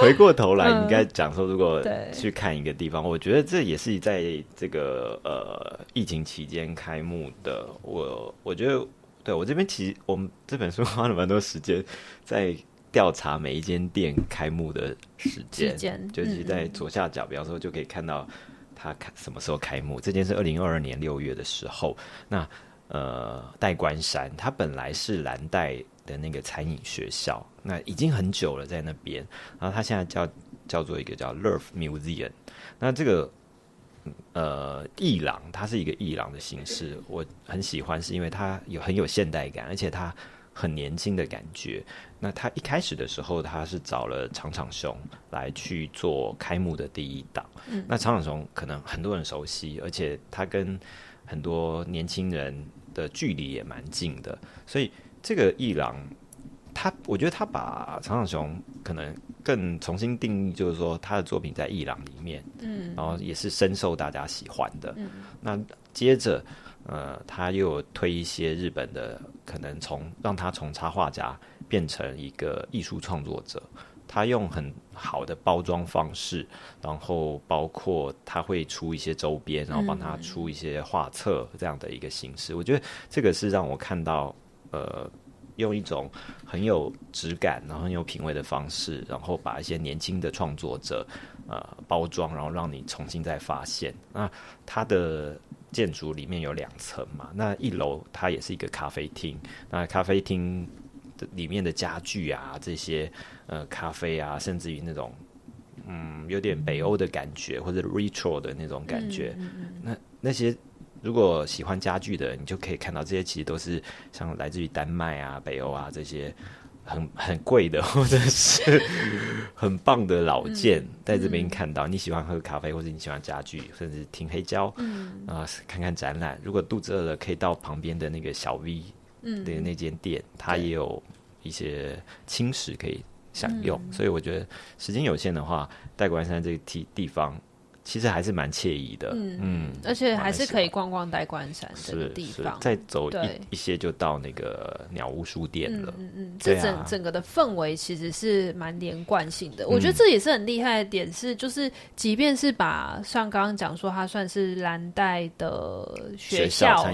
回过头来，你应该讲说，如果去看一个地方，嗯、我觉得这也是在这个呃疫情期间开幕的。我我觉得，对我这边其实我们这本书 花了蛮多时间在调查每一间店开幕的时间，间就是在左下角，比方说就可以看到它开什么时候开幕。这间是二零二二年六月的时候。那呃，代官山它本来是蓝带的那个餐饮学校，那已经很久了在那边，然后它现在叫叫做一个叫 Love Museum。那这个呃艺廊，它是一个艺廊的形式，我很喜欢，是因为它有很有现代感，而且它很年轻的感觉。那他一开始的时候，他是找了长场雄来去做开幕的第一档。嗯，那长场雄可能很多人熟悉，而且他跟很多年轻人的距离也蛮近的，所以。这个艺廊，他我觉得他把长场雄可能更重新定义，就是说他的作品在艺廊里面，嗯，然后也是深受大家喜欢的。嗯，那接着，呃，他又推一些日本的，可能从让他从插画家变成一个艺术创作者，他用很好的包装方式，然后包括他会出一些周边，然后帮他出一些画册这样的一个形式。嗯，我觉得这个是让我看到。呃，用一种很有质感，然后很有品味的方式，然后把一些年轻的创作者呃包装，然后让你重新再发现。那它的建筑里面有两层嘛，那一楼它也是一个咖啡厅，那咖啡厅的里面的家具啊，这些呃咖啡啊，甚至于那种嗯有点北欧的感觉或者 retro 的那种感觉，嗯嗯嗯那那些。如果喜欢家具的，你就可以看到这些，其实都是像来自于丹麦啊、北欧啊这些很很贵的，或者是很棒的老件，嗯、在这边看到。你喜欢喝咖啡，或者你喜欢家具，甚至听黑胶，嗯啊，看看展览。如果肚子饿了，可以到旁边的那个小 V 的那间店，嗯、它也有一些轻食可以享用。嗯、所以我觉得时间有限的话，代官山这个地地方。其实还是蛮惬意的，嗯，嗯，而且还是可以逛逛代官山这个地方，再走一对。一些就到那个鸟屋书店了，嗯嗯，嗯这整、啊、整个的氛围其实是蛮连贯性的，我觉得这也是很厉害的点是，就是即便是把像刚刚讲说它算是蓝带的学校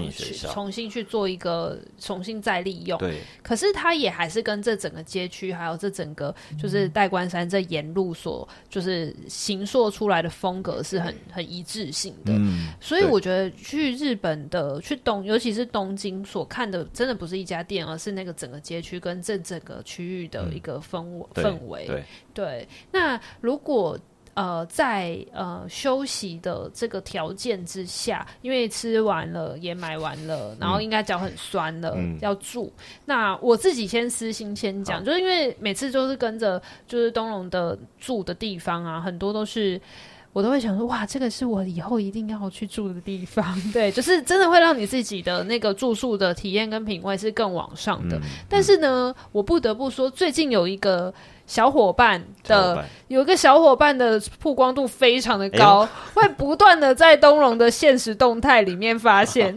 重新去做一个重新再利用，对，可是它也还是跟这整个街区还有这整个就是代官山这沿路所就是形塑出来的风格。是很很一致性的，嗯、所以我觉得去日本的去东，尤其是东京所看的，真的不是一家店，而是那个整个街区跟这整个区域的一个氛围、嗯、氛围。对，对，那如果呃在呃休息的这个条件之下，因为吃完了也买完了，然后应该脚很酸了，嗯、要住。那我自己先私心先讲，就是因为每次就是跟着就是东龙的住的地方啊，很多都是。我都会想说，哇，这个是我以后一定要去住的地方。对，就是真的会让你自己的那个住宿的体验跟品味是更往上的。嗯、但是呢，我不得不说，最近有一个。小伙伴的有一个小伙伴的曝光度非常的高，哎、会不断的在东龙的现实动态里面发现。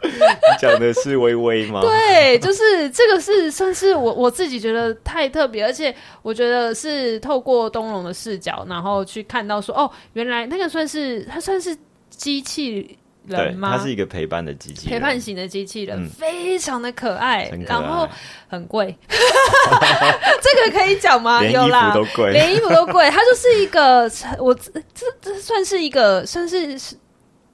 讲的是微微吗？对，就是这个是算是我我自己觉得太特别，而且我觉得是透过东龙的视角，然后去看到说，哦，原来那个算是它算是机器。人吗？它是一个陪伴的机器人，陪伴型的机器人，嗯、非常的可爱，然后很贵。这个可以讲吗？连衣服都贵，连衣服都贵。它就是一个，我这这算是一个，算是。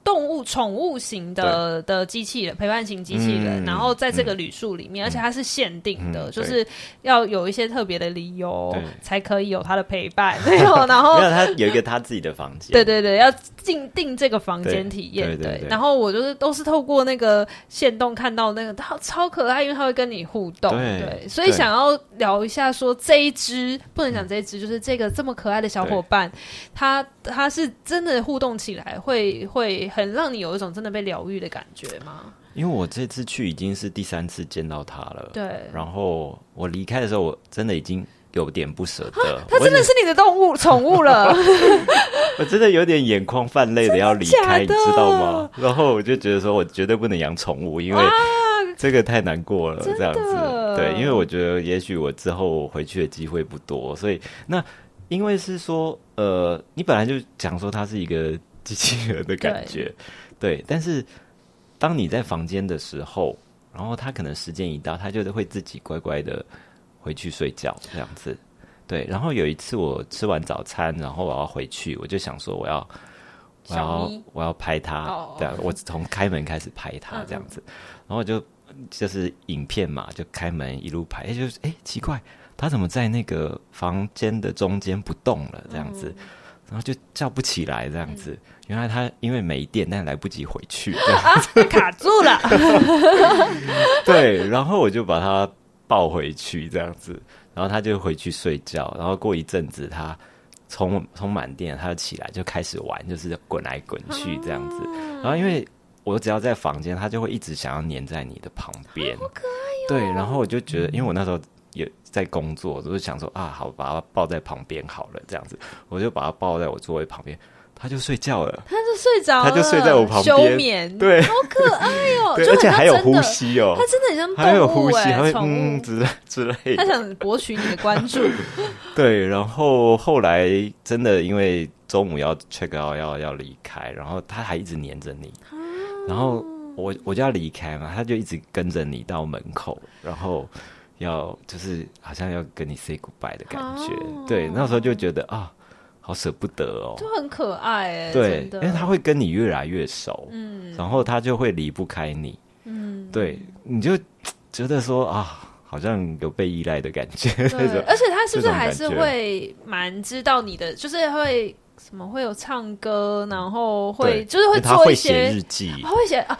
动物宠物型的的机器人，陪伴型机器人，嗯、然后在这个旅宿里面，嗯、而且它是限定的，嗯、就是要有一些特别的理由才可以有它的陪伴。没有，然后没有，它有一个他自己的房间。对对对，要进定这个房间体验。对，对，对，对，然后我就是都是透过那个线动看到那个，它超可爱，因为它会跟你互动。对，对，所以想要聊一下说这一只不能讲这一只，就是这个这么可爱的小伙伴，它它是真的互动起来会会。很让你有一种真的被疗愈的感觉吗？因为我这次去已经是第三次见到他了，对。然后我离开的时候，我真的已经有点不舍得。他真的是你的动物宠物了，我真的有点眼眶泛泪的要离开，你知道吗？然后我就觉得说，我绝对不能养宠物，因为这个太难过了，这样子。对，因为我觉得也许我之后回去的机会不多，所以那因为是说，呃，你本来就讲说他是一个。机器人的感觉，对，对。但是当你在房间的时候，然后他可能时间一到，他就会自己乖乖的回去睡觉，这样子。对。然后有一次我吃完早餐，然后我要回去，我就想说我要，我要，我要拍他，对啊，我从开门开始拍他这样子。然后就就是影片嘛，就开门一路拍，哎，就是哎，奇怪，他怎么在那个房间的中间不动了？这样子。然后就叫不起来，这样子。嗯、原来他因为没电，但来不及回去，啊，卡住了。对，然后我就把他抱回去，这样子。然后他就回去睡觉。然后过一阵子，他充充满电，他就起来就开始玩，就是滚来滚去这样子。啊、然后因为我只要在房间，他就会一直想要黏在你的旁边。对，然后我就觉得，因为我那时候。也在工作，就是想说啊，好，把他抱在旁边好了，这样子，我就把他抱在我座位旁边，他就睡觉了，他就睡着了，他就睡在我旁边，休眠，对，好可爱哦，而且还有呼吸哦，他真的很像动物，还有呼吸，还会嗯之之类，他想博取你的关注，对，然后后来真的因为中午要 check out 要要离开，然后他还一直黏着你，然后我我就要离开嘛，他就一直跟着你到门口，然后。要就是好像要跟你 say goodbye 的感觉，哦、对，那时候就觉得啊，好舍不得哦，就很可爱哎，对，因为他会跟你越来越熟，嗯，然后他就会离不开你，嗯，对，你就觉得说啊，好像有被依赖的感觉，对 而且他是不是还是会蛮知道你的，就是会什么会有唱歌，然后会就是会做一些日记，他会写啊。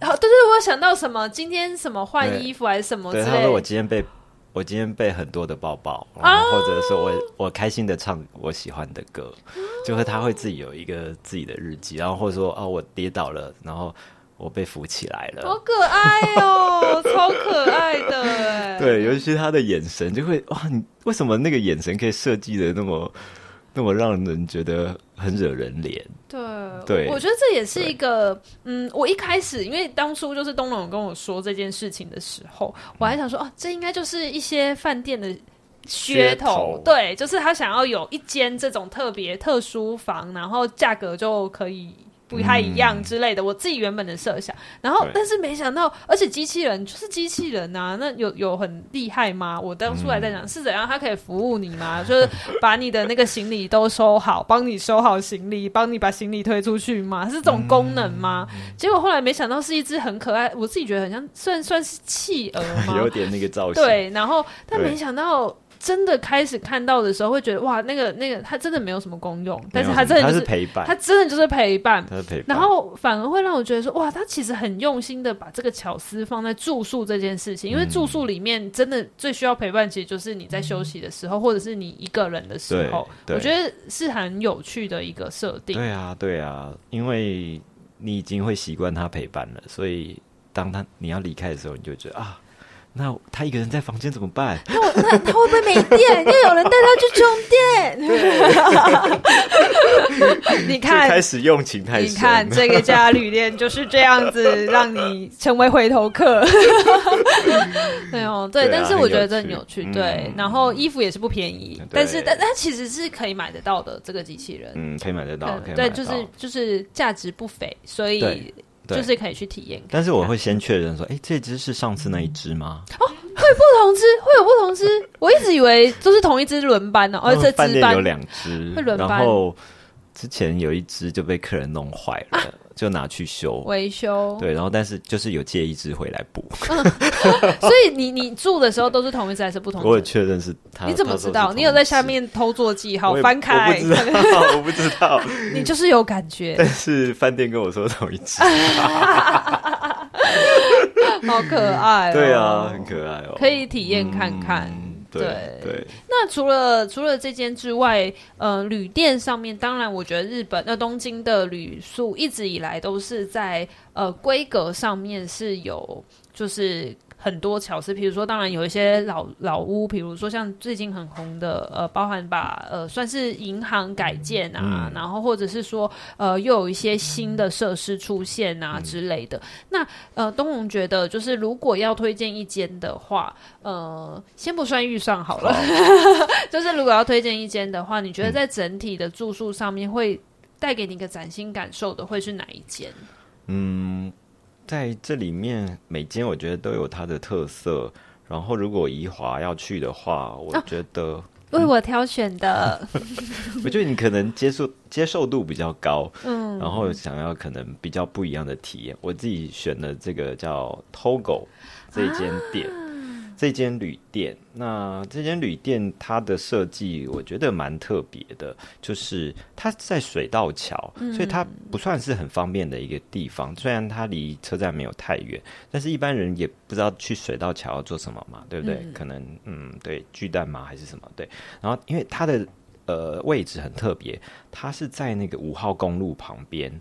好，对对，我想到什么？今天什么换衣服还是什么之类的？对，他说我今天被我今天被很多的抱抱，然后或者说我我开心的唱我喜欢的歌，啊、就是他会自己有一个自己的日记，然后或者说哦，我跌倒了，然后我被扶起来了，好可爱哦，超可爱的。对，尤其是他的眼神就会哇，你为什么那个眼神可以设计的那么？那么让人觉得很惹人怜。对，对，我觉得这也是一个，嗯，我一开始因为当初就是东龙跟我说这件事情的时候，我还想说，哦、啊，这应该就是一些饭店的噱，头对，就是他想要有一间这种特别特殊房，然后价格就可以。不太一样之类的，嗯、我自己原本的设想，然后但是没想到，而且机器人就是机器人呐、啊，那有有很厉害吗？我当初还在想、嗯、是怎样，它可以服务你吗？就是把你的那个行李都收好，帮你收好行李，帮你把行李推出去吗？是这种功能吗？嗯、结果后来没想到是一只很可爱，我自己觉得很像算算是企鹅吗？有点那个造型。对，然后但没想到。真的开始看到的时候，会觉得哇，那个那个它真的没有什么功用，但是它真的就是，是陪伴，它真的就是陪伴，它是陪伴，然后反而会让我觉得说哇，他其实很用心的把这个巧思放在住宿这件事情，因为住宿里面真的最需要陪伴，其实就是你在休息的时候，嗯、或者是你一个人的时候，我觉得是很有趣的一个设定。对啊，对啊，因为你已经会习惯他陪伴了，所以当他你要离开的时候，你就觉得啊。那他一个人在房间怎么办？那我那他会不会没电？要有人带他去充电。你看，开始用情太深。你看这个家旅店就是这样子，让你成为回头客。对哦，对，但是我觉得这很有趣。对，然后衣服也是不便宜，但是但它其实是可以买得到的。这个机器人，嗯，可以买得到。对，就是就是价值不菲，所以。就是可以去体验，但是我会先确认说，哎、欸，这只是上次那一只吗？哦，会不同只，会有不同只。我一直以为都是同一只轮班呢，而且饭店有两只，然后之前有一只就被客人弄坏了。啊就拿去修维修，对，然后但是就是有借一只回来补，嗯，所以你你住的时候都是同一只还是不同？我也确认是他。你怎么知道？你有在下面偷做记号翻开？我不知道，我不知道。你就是有感觉，但是饭店跟我说同一只，好可爱哦。对啊，很可爱哦，可以体验看看。嗯对对，那除了除了这间之外，呃，旅店上面，当然我觉得日本那东京的旅宿一直以来都是在呃规格上面是有就是。很多巧思，比如说，当然有一些老老屋，比如说像最近很红的，呃，包含把呃算是银行改建啊，嗯、然后或者是说呃又有一些新的设施出现啊之类的。嗯、那呃，东龙觉得就是如果要推荐一间的话，呃，先不算预算好了，好 就是如果要推荐一间的话，你觉得在整体的住宿上面会带给你一个崭新感受的会是哪一间？嗯。在这里面，每间我觉得都有它的特色。然后，如果怡华要去的话，我觉得、啊嗯、为我挑选的，我觉得你可能接受接受度比较高，嗯，然后想要可能比较不一样的体验。我自己选的这个叫 Togo 这间店。啊这间旅店，那这间旅店它的设计我觉得蛮特别的，就是它在水道桥，所以它不算是很方便的一个地方。虽然它离车站没有太远，但是一般人也不知道去水道桥要做什么嘛，对不对？嗯、可能嗯，对，巨蛋嘛还是什么？对。然后因为它的呃位置很特别，它是在那个五号公路旁边。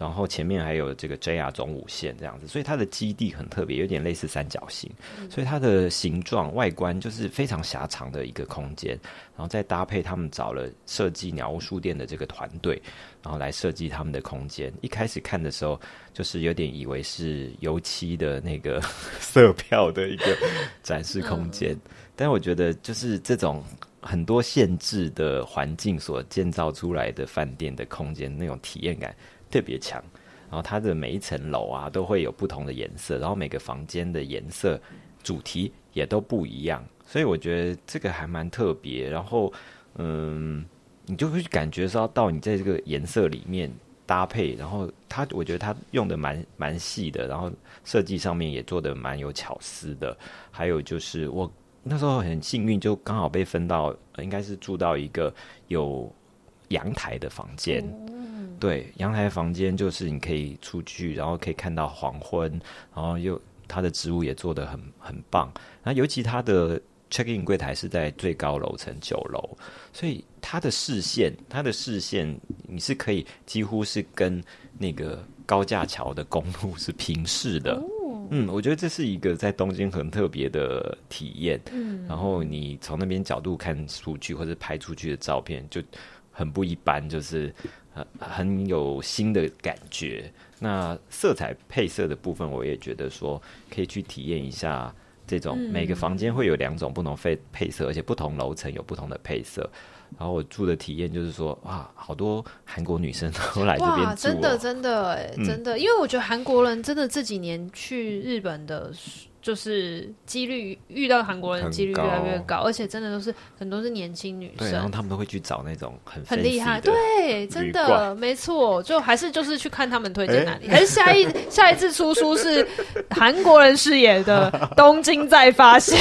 然后前面还有这个 JR 总武线这样子，所以它的基地很特别，有点类似三角形，所以它的形状外观就是非常狭长的一个空间。然后再搭配他们找了设计鸟屋书店的这个团队，然后来设计他们的空间。一开始看的时候，就是有点以为是油漆的那个 色票的一个展示空间，但我觉得就是这种很多限制的环境所建造出来的饭店的空间，那种体验感。特别强，然后它的每一层楼啊都会有不同的颜色，然后每个房间的颜色主题也都不一样，所以我觉得这个还蛮特别。然后，嗯，你就会感觉到到你在这个颜色里面搭配，然后它我觉得它用的蛮蛮细的，然后设计上面也做的蛮有巧思的。还有就是我那时候很幸运，就刚好被分到，应该是住到一个有阳台的房间。对，阳台房间就是你可以出去，然后可以看到黄昏，然后又它的植物也做得很很棒。那尤其它的 check in 柜台是在最高楼层九楼，所以它的视线，它的视线你是可以几乎是跟那个高架桥的公路是平视的。哦、嗯，我觉得这是一个在东京很特别的体验。嗯，然后你从那边角度看出去或者拍出去的照片就很不一般，就是。很很有新的感觉。那色彩配色的部分，我也觉得说可以去体验一下这种每个房间会有两种不同配配色，而且不同楼层有不同的配色。然后我住的体验就是说，哇，好多韩国女生都 来这边真的真的哎，真的，因为我觉得韩国人真的这几年去日本的就是几率遇到韩国人的几率越来越高，而且真的都是很多是年轻女生，然后他们都会去找那种很很厉害，对，真的没错，就还是就是去看他们推荐哪里，欸、还是下一 下一次出书是韩国人饰演的 《东京再发现》，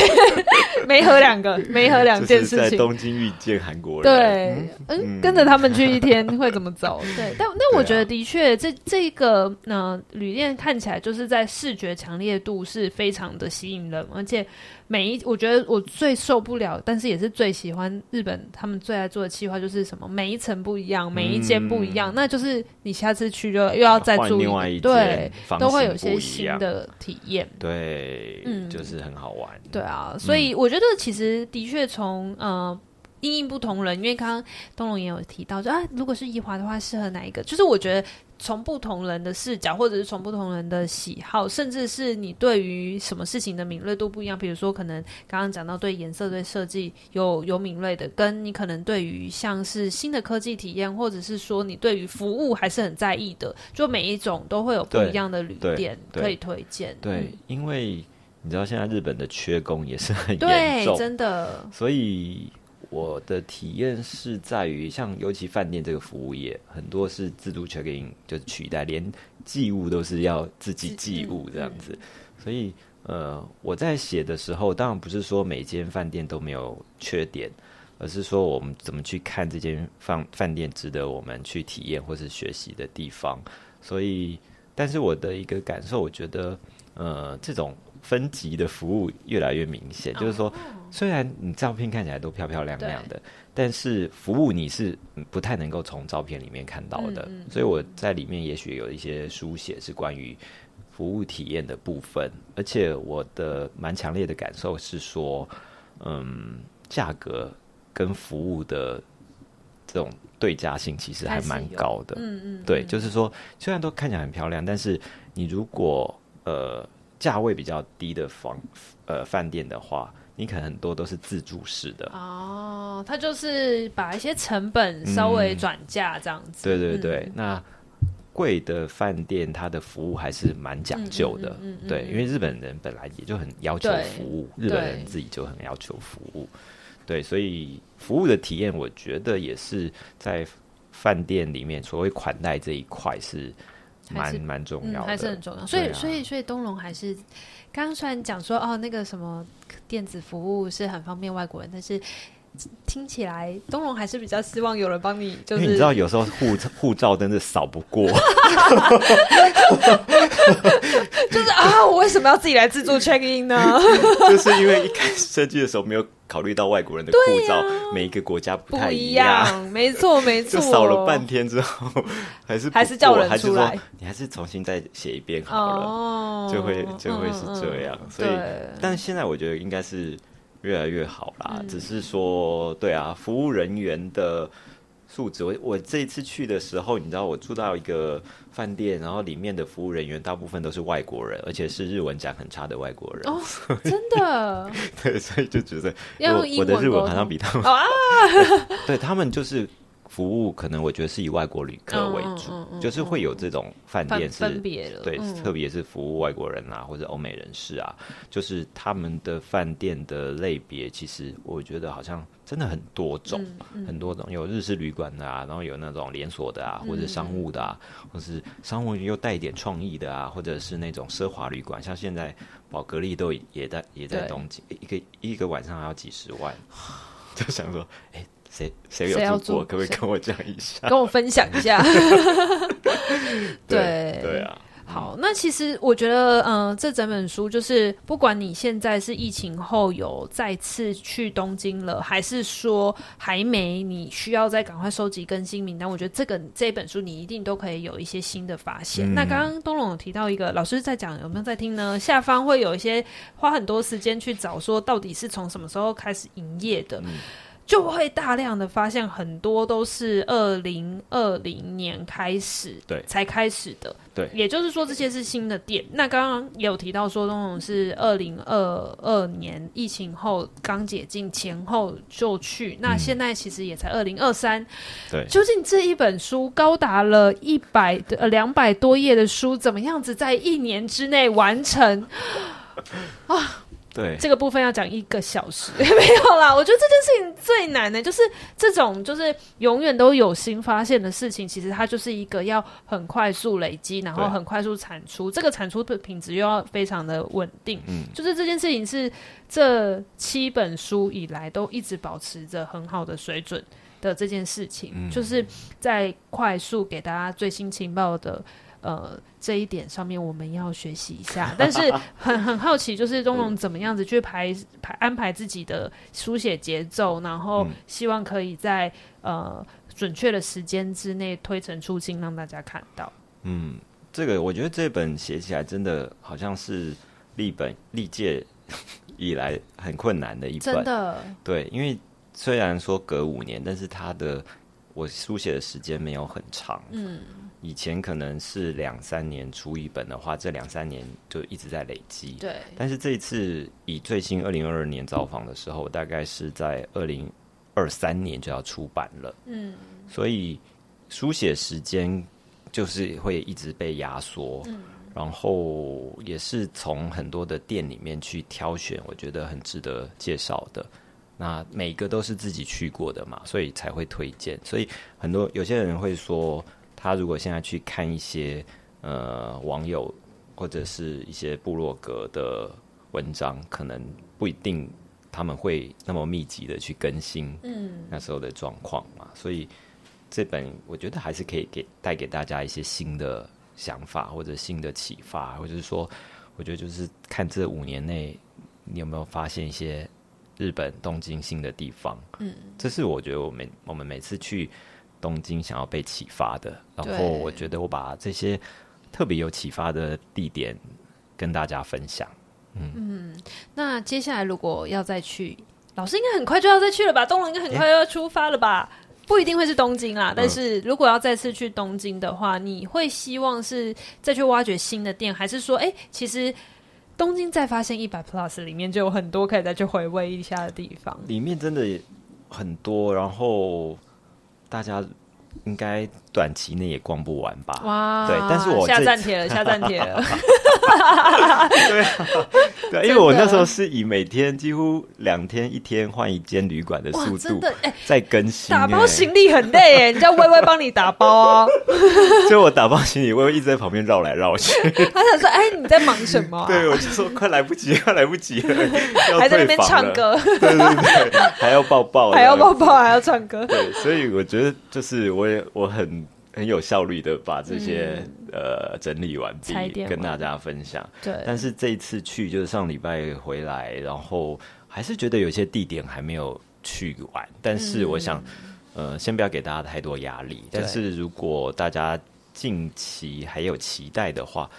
没合两个，没合两件事情，在东京遇见韩国人，对，嗯，嗯跟着他们去一天会怎么走？对，但但我觉得的确，这这个呢，旅店看起来就是在视觉强烈度是非常的吸引人。而且每一，我觉得我最受不了，但是也是最喜欢日本他们最爱做的企划，就是什么每一层不一样，每一间不一样，嗯、那就是你下次去就又要再住一对，都会有些新的体验，对，嗯，就是很好玩，对啊，所以我觉得其实的确从呃。因应不同人，因为刚刚东龙也有提到说，说啊，如果是宜华的话，适合哪一个？就是我觉得从不同人的视角，或者是从不同人的喜好，甚至是你对于什么事情的敏锐度不一样。比如说，可能刚刚讲到对颜色、对设计有有敏锐的，跟你可能对于像是新的科技体验，或者是说你对于服务还是很在意的，就每一种都会有不一样的旅店可以推荐。对，嗯、因为你知道现在日本的缺工也是很严重，对，真的，所以。我的体验是在于，像尤其饭店这个服务业，很多是自助 check in，就是取代，连寄物都是要自己寄物这样子。所以，呃，我在写的时候，当然不是说每间饭店都没有缺点，而是说我们怎么去看这间饭饭店值得我们去体验或是学习的地方。所以，但是我的一个感受，我觉得，呃，这种。分级的服务越来越明显，就是说，虽然你照片看起来都漂漂亮亮的，但是服务你是不太能够从照片里面看到的。所以我在里面也许有一些书写是关于服务体验的部分，而且我的蛮强烈的感受是说，嗯，价格跟服务的这种对价性其实还蛮高的。嗯嗯，对，就是说，虽然都看起来很漂亮，但是你如果呃。价位比较低的房呃饭店的话，你可能很多都是自助式的哦。它就是把一些成本稍微转嫁这样子。嗯、对对对，嗯、那贵的饭店它的服务还是蛮讲究的。对，因为日本人本来也就很要求服务，日本人自己就很要求服务。对，所以服务的体验，我觉得也是在饭店里面所谓款待这一块是。蛮蛮重要的，还是很重要。所以，所以，所以东龙还是刚刚虽然讲说哦，那个什么电子服务是很方便外国人，但是听起来东龙还是比较希望有人帮你，就是你知道有时候护护照真的扫不过，就是啊，我为什么要自己来自助 check in 呢？就是因为一开始设计的时候没有。考虑到外国人的护照，啊、每一个国家不太一样，没错没错。就扫了半天之后，还是还是叫人出来，你还是重新再写一遍好了，哦、就会就会是这样。所以，但是现在我觉得应该是越来越好啦。嗯、只是说，对啊，服务人员的。素质，我我这一次去的时候，你知道我住到一个饭店，然后里面的服务人员大部分都是外国人，而且是日文讲很差的外国人。哦，真的？对，所以就觉得我我的日文好像比他们啊，对他们就是。服务可能我觉得是以外国旅客为主，就是会有这种饭店是分别的，对，嗯、特别是服务外国人啊或者欧美人士啊，就是他们的饭店的类别，其实我觉得好像真的很多种，很多种，有日式旅馆的啊，然后有那种连锁的啊，或者商务的啊，嗯、或是商务又带一点创意的啊，或者是那种奢华旅馆，像现在宝格丽都也在也在东京，一个一个晚上还要几十万，就想说，哎、欸。谁谁有住过？可不可以跟我讲一下？跟我分享一下。对对，对啊，好。那其实我觉得，嗯、呃，这整本书就是，不管你现在是疫情后有再次去东京了，还是说还没，你需要再赶快收集更新名单。我觉得这个这本书你一定都可以有一些新的发现。嗯、那刚刚东龙有提到一个老师在讲，有没有在听呢？下方会有一些花很多时间去找，说到底是从什么时候开始营业的。嗯就会大量的发现，很多都是二零二零年开始，对，才开始的，对，也就是说这些是新的店。那刚刚也有提到说，东龙是二零二二年疫情后刚解禁前后就去，那现在其实也才二零二三，对。究竟这一本书高达了一百呃两百多页的书，怎么样子在一年之内完成？啊。对，这个部分要讲一个小时 没有啦。我觉得这件事情最难的，就是这种就是永远都有新发现的事情，其实它就是一个要很快速累积，然后很快速产出，这个产出的品质又要非常的稳定。嗯，就是这件事情是这七本书以来都一直保持着很好的水准的这件事情，嗯、就是在快速给大家最新情报的。呃，这一点上面我们要学习一下，但是很很好奇，就是东龙怎么样子去排排安排自己的书写节奏，然后希望可以在呃准确的时间之内推陈出新，让大家看到。嗯，这个我觉得这本写起来真的好像是历本历届以来很困难的一本，真的。对，因为虽然说隔五年，但是它的我书写的时间没有很长。嗯。以前可能是两三年出一本的话，这两三年就一直在累积。对。但是这一次以最新二零二二年造访的时候，大概是在二零二三年就要出版了。嗯。所以书写时间就是会一直被压缩。嗯。然后也是从很多的店里面去挑选，我觉得很值得介绍的。那每个都是自己去过的嘛，所以才会推荐。所以很多有些人会说。他如果现在去看一些呃网友或者是一些部落格的文章，可能不一定他们会那么密集的去更新，嗯，那时候的状况嘛。嗯、所以这本我觉得还是可以给带给大家一些新的想法或者新的启发，或者是说，我觉得就是看这五年内你有没有发现一些日本东京新的地方，嗯，这是我觉得我们我们每次去。东京想要被启发的，然后我觉得我把这些特别有启发的地点跟大家分享。嗯，嗯，那接下来如果要再去，老师应该很快就要再去了吧？东龙应该很快就要出发了吧？欸、不一定会是东京啦，但是如果要再次去东京的话，嗯、你会希望是再去挖掘新的店，还是说，哎、欸，其实东京再发现一百 plus 里面就有很多可以再去回味一下的地方？里面真的很多，然后。大家应该短期内也逛不完吧？哇！对，但是我下站帖了，下站帖了。对啊，对，因为我那时候是以每天几乎两天一天换一间旅馆的速度在更新。打包行李很累耶，你叫薇薇帮你打包哦。所以我打包行李，薇薇一直在旁边绕来绕去。他想说：“哎，你在忙什么？”对，我就说：“快来不及，快来不及了。”还在那边唱歌，对对对，还要抱抱，还要抱抱，还要唱歌。对，所以我觉得就是我也我很。很有效率的把这些、嗯、呃整理完毕，跟大家分享。对，但是这一次去就是上礼拜回来，然后还是觉得有些地点还没有去完。但是我想，嗯、呃，先不要给大家太多压力。但是如果大家近期还有期待的话，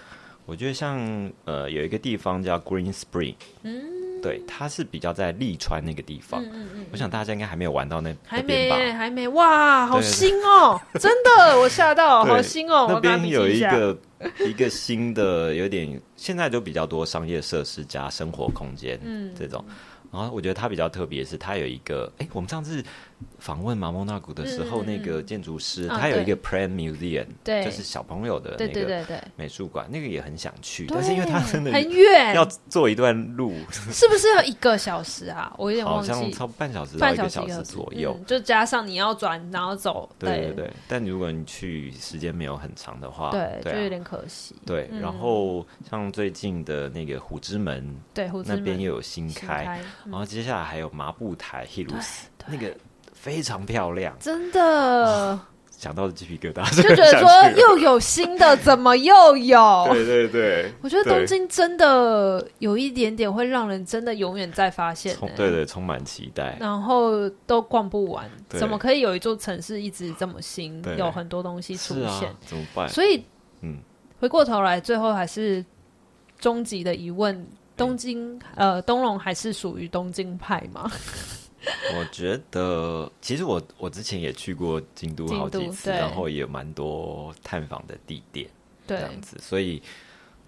我觉得像呃有一个地方叫 Green Spring，嗯。对，它是比较在利川那个地方。嗯嗯嗯，我想大家应该还没有玩到那还没吧？还没哇，好新哦！真的，我吓到，好新哦！那边有一个一个新的，有点现在就比较多商业设施加生活空间，嗯，这种。然后我觉得它比较特别，是它有一个，哎，我们上次访问马莫纳古的时候，那个建筑师他有一个 Plant Museum，对，就是小朋友的那个美术馆，那个也很想去，但是因为他真的很远，要坐一段路，是不是要一个小时啊？我有点忘记，好像差不多半小时到一个小时左右，就加上你要转然后走，对对对。但如果你去时间没有很长的话，对，就有点可惜。对，然后像最近的那个虎之门，对，那边又有新开。然后接下来还有麻布台 Hills，那个非常漂亮，真的。想到的鸡皮疙瘩，就觉得 说又有新的，怎么又有？对对对，我觉得东京真的有一点点会让人真的永远在发现，对对，充满期待。然后都逛不完，怎么可以有一座城市一直这么新，有很多东西出现？怎么办？所以，嗯，回过头来，最后还是终极的疑问。东京，呃，东龙还是属于东京派吗？我觉得，其实我我之前也去过京都好几次，然后也有蛮多探访的地点，对。这样子，所以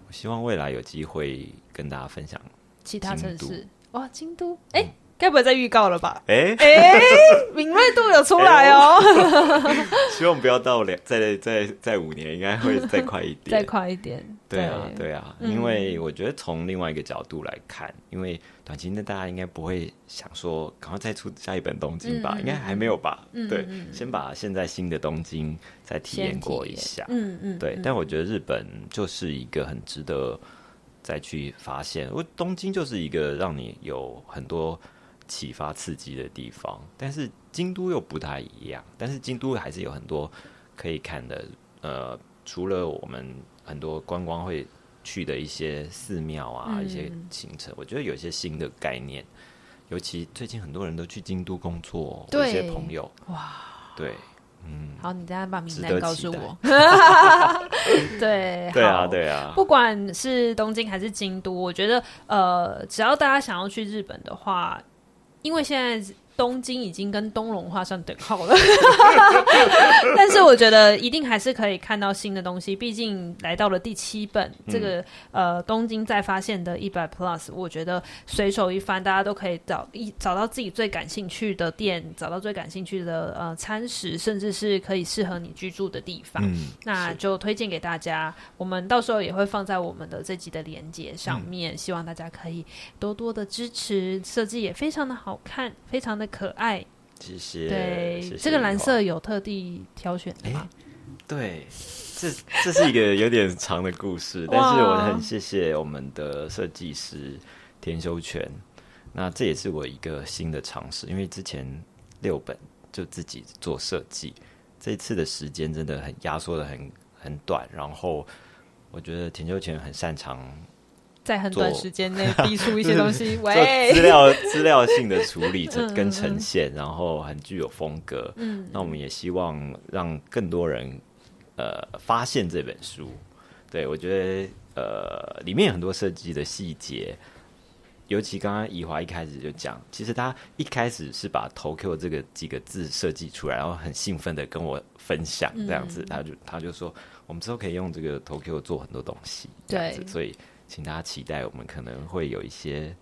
我希望未来有机会跟大家分享其他城市。哇，京都，哎、欸，该不会再预告了吧？哎哎、欸，敏锐度有出来哦。欸、希望不要到两，再再再五年，应该会再快一点，再快一点。对啊，对啊，嗯、因为我觉得从另外一个角度来看，因为短期内大家应该不会想说赶快再出下一本东京吧？嗯、应该还没有吧？嗯、对，嗯、先把现在新的东京再体验过一下。嗯嗯，对。但我觉得日本就是一个很值得再去发现，因为东京就是一个让你有很多。启发刺激的地方，但是京都又不太一样。但是京都还是有很多可以看的，呃，除了我们很多观光会去的一些寺庙啊，嗯、一些行程，我觉得有一些新的概念。尤其最近很多人都去京都工作，有些朋友哇，对，嗯，好，你等下把名单告诉我。对，对啊，对啊，不管是东京还是京都，我觉得呃，只要大家想要去日本的话。因为现在东京已经跟东龙画上等号了，但是我觉得一定还是可以看到新的东西。毕竟来到了第七本，嗯、这个呃东京再发现的一百 Plus，我觉得随手一翻，大家都可以找一找到自己最感兴趣的店，找到最感兴趣的呃餐食，甚至是可以适合你居住的地方。嗯、那就推荐给大家，我们到时候也会放在我们的这集的连接上面，嗯、希望大家可以多多的支持。设计也非常的好看，非常的可爱，谢谢。对，谢谢这个蓝色有特地挑选的吗？对，这这是一个有点长的故事，但是我很谢谢我们的设计师田修全。那这也是我一个新的尝试，因为之前六本就自己做设计，这一次的时间真的很压缩的很很短，然后我觉得田修全很擅长。在很短时间内逼出一些东西，做资料资料性的处理跟呈现，然后很具有风格。嗯，那我们也希望让更多人呃发现这本书。对，我觉得呃里面有很多设计的细节，尤其刚刚怡华一开始就讲，其实他一开始是把 Tokyo 这个几个字设计出来，然后很兴奋的跟我分享这样子，嗯、他就他就说我们之后可以用这个 Tokyo 做很多东西，对，所以。请大家期待，我们可能会有一些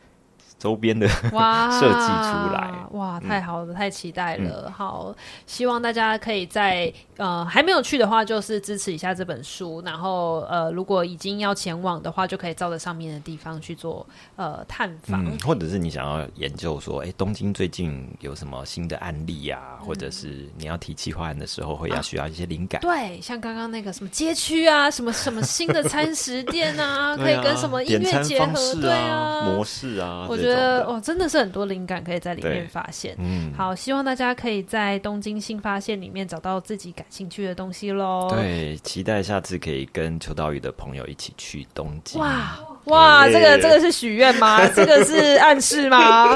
周边的哇 设计出来，哇，太好了，嗯、太期待了！嗯、好，希望大家可以在呃还没有去的话，就是支持一下这本书。然后呃，如果已经要前往的话，就可以照着上面的地方去做呃探访、嗯，或者是你想要研究说，哎，东京最近有什么新的案例呀、或者是你要提企划案的时候，会要需要一些灵感。啊、对，像刚刚那个什么街区啊，什么什么新的餐食店 啊，可以跟什么音乐结合，对啊，模式啊，我觉得。呃，哦，真的是很多灵感可以在里面发现。嗯，好，希望大家可以在东京新发现里面找到自己感兴趣的东西喽。对，期待下次可以跟秋刀鱼的朋友一起去东京。哇哇，这个这个是许愿吗？这个是暗示吗？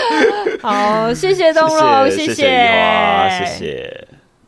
好，谢谢东龙，谢谢，谢谢，谢谢。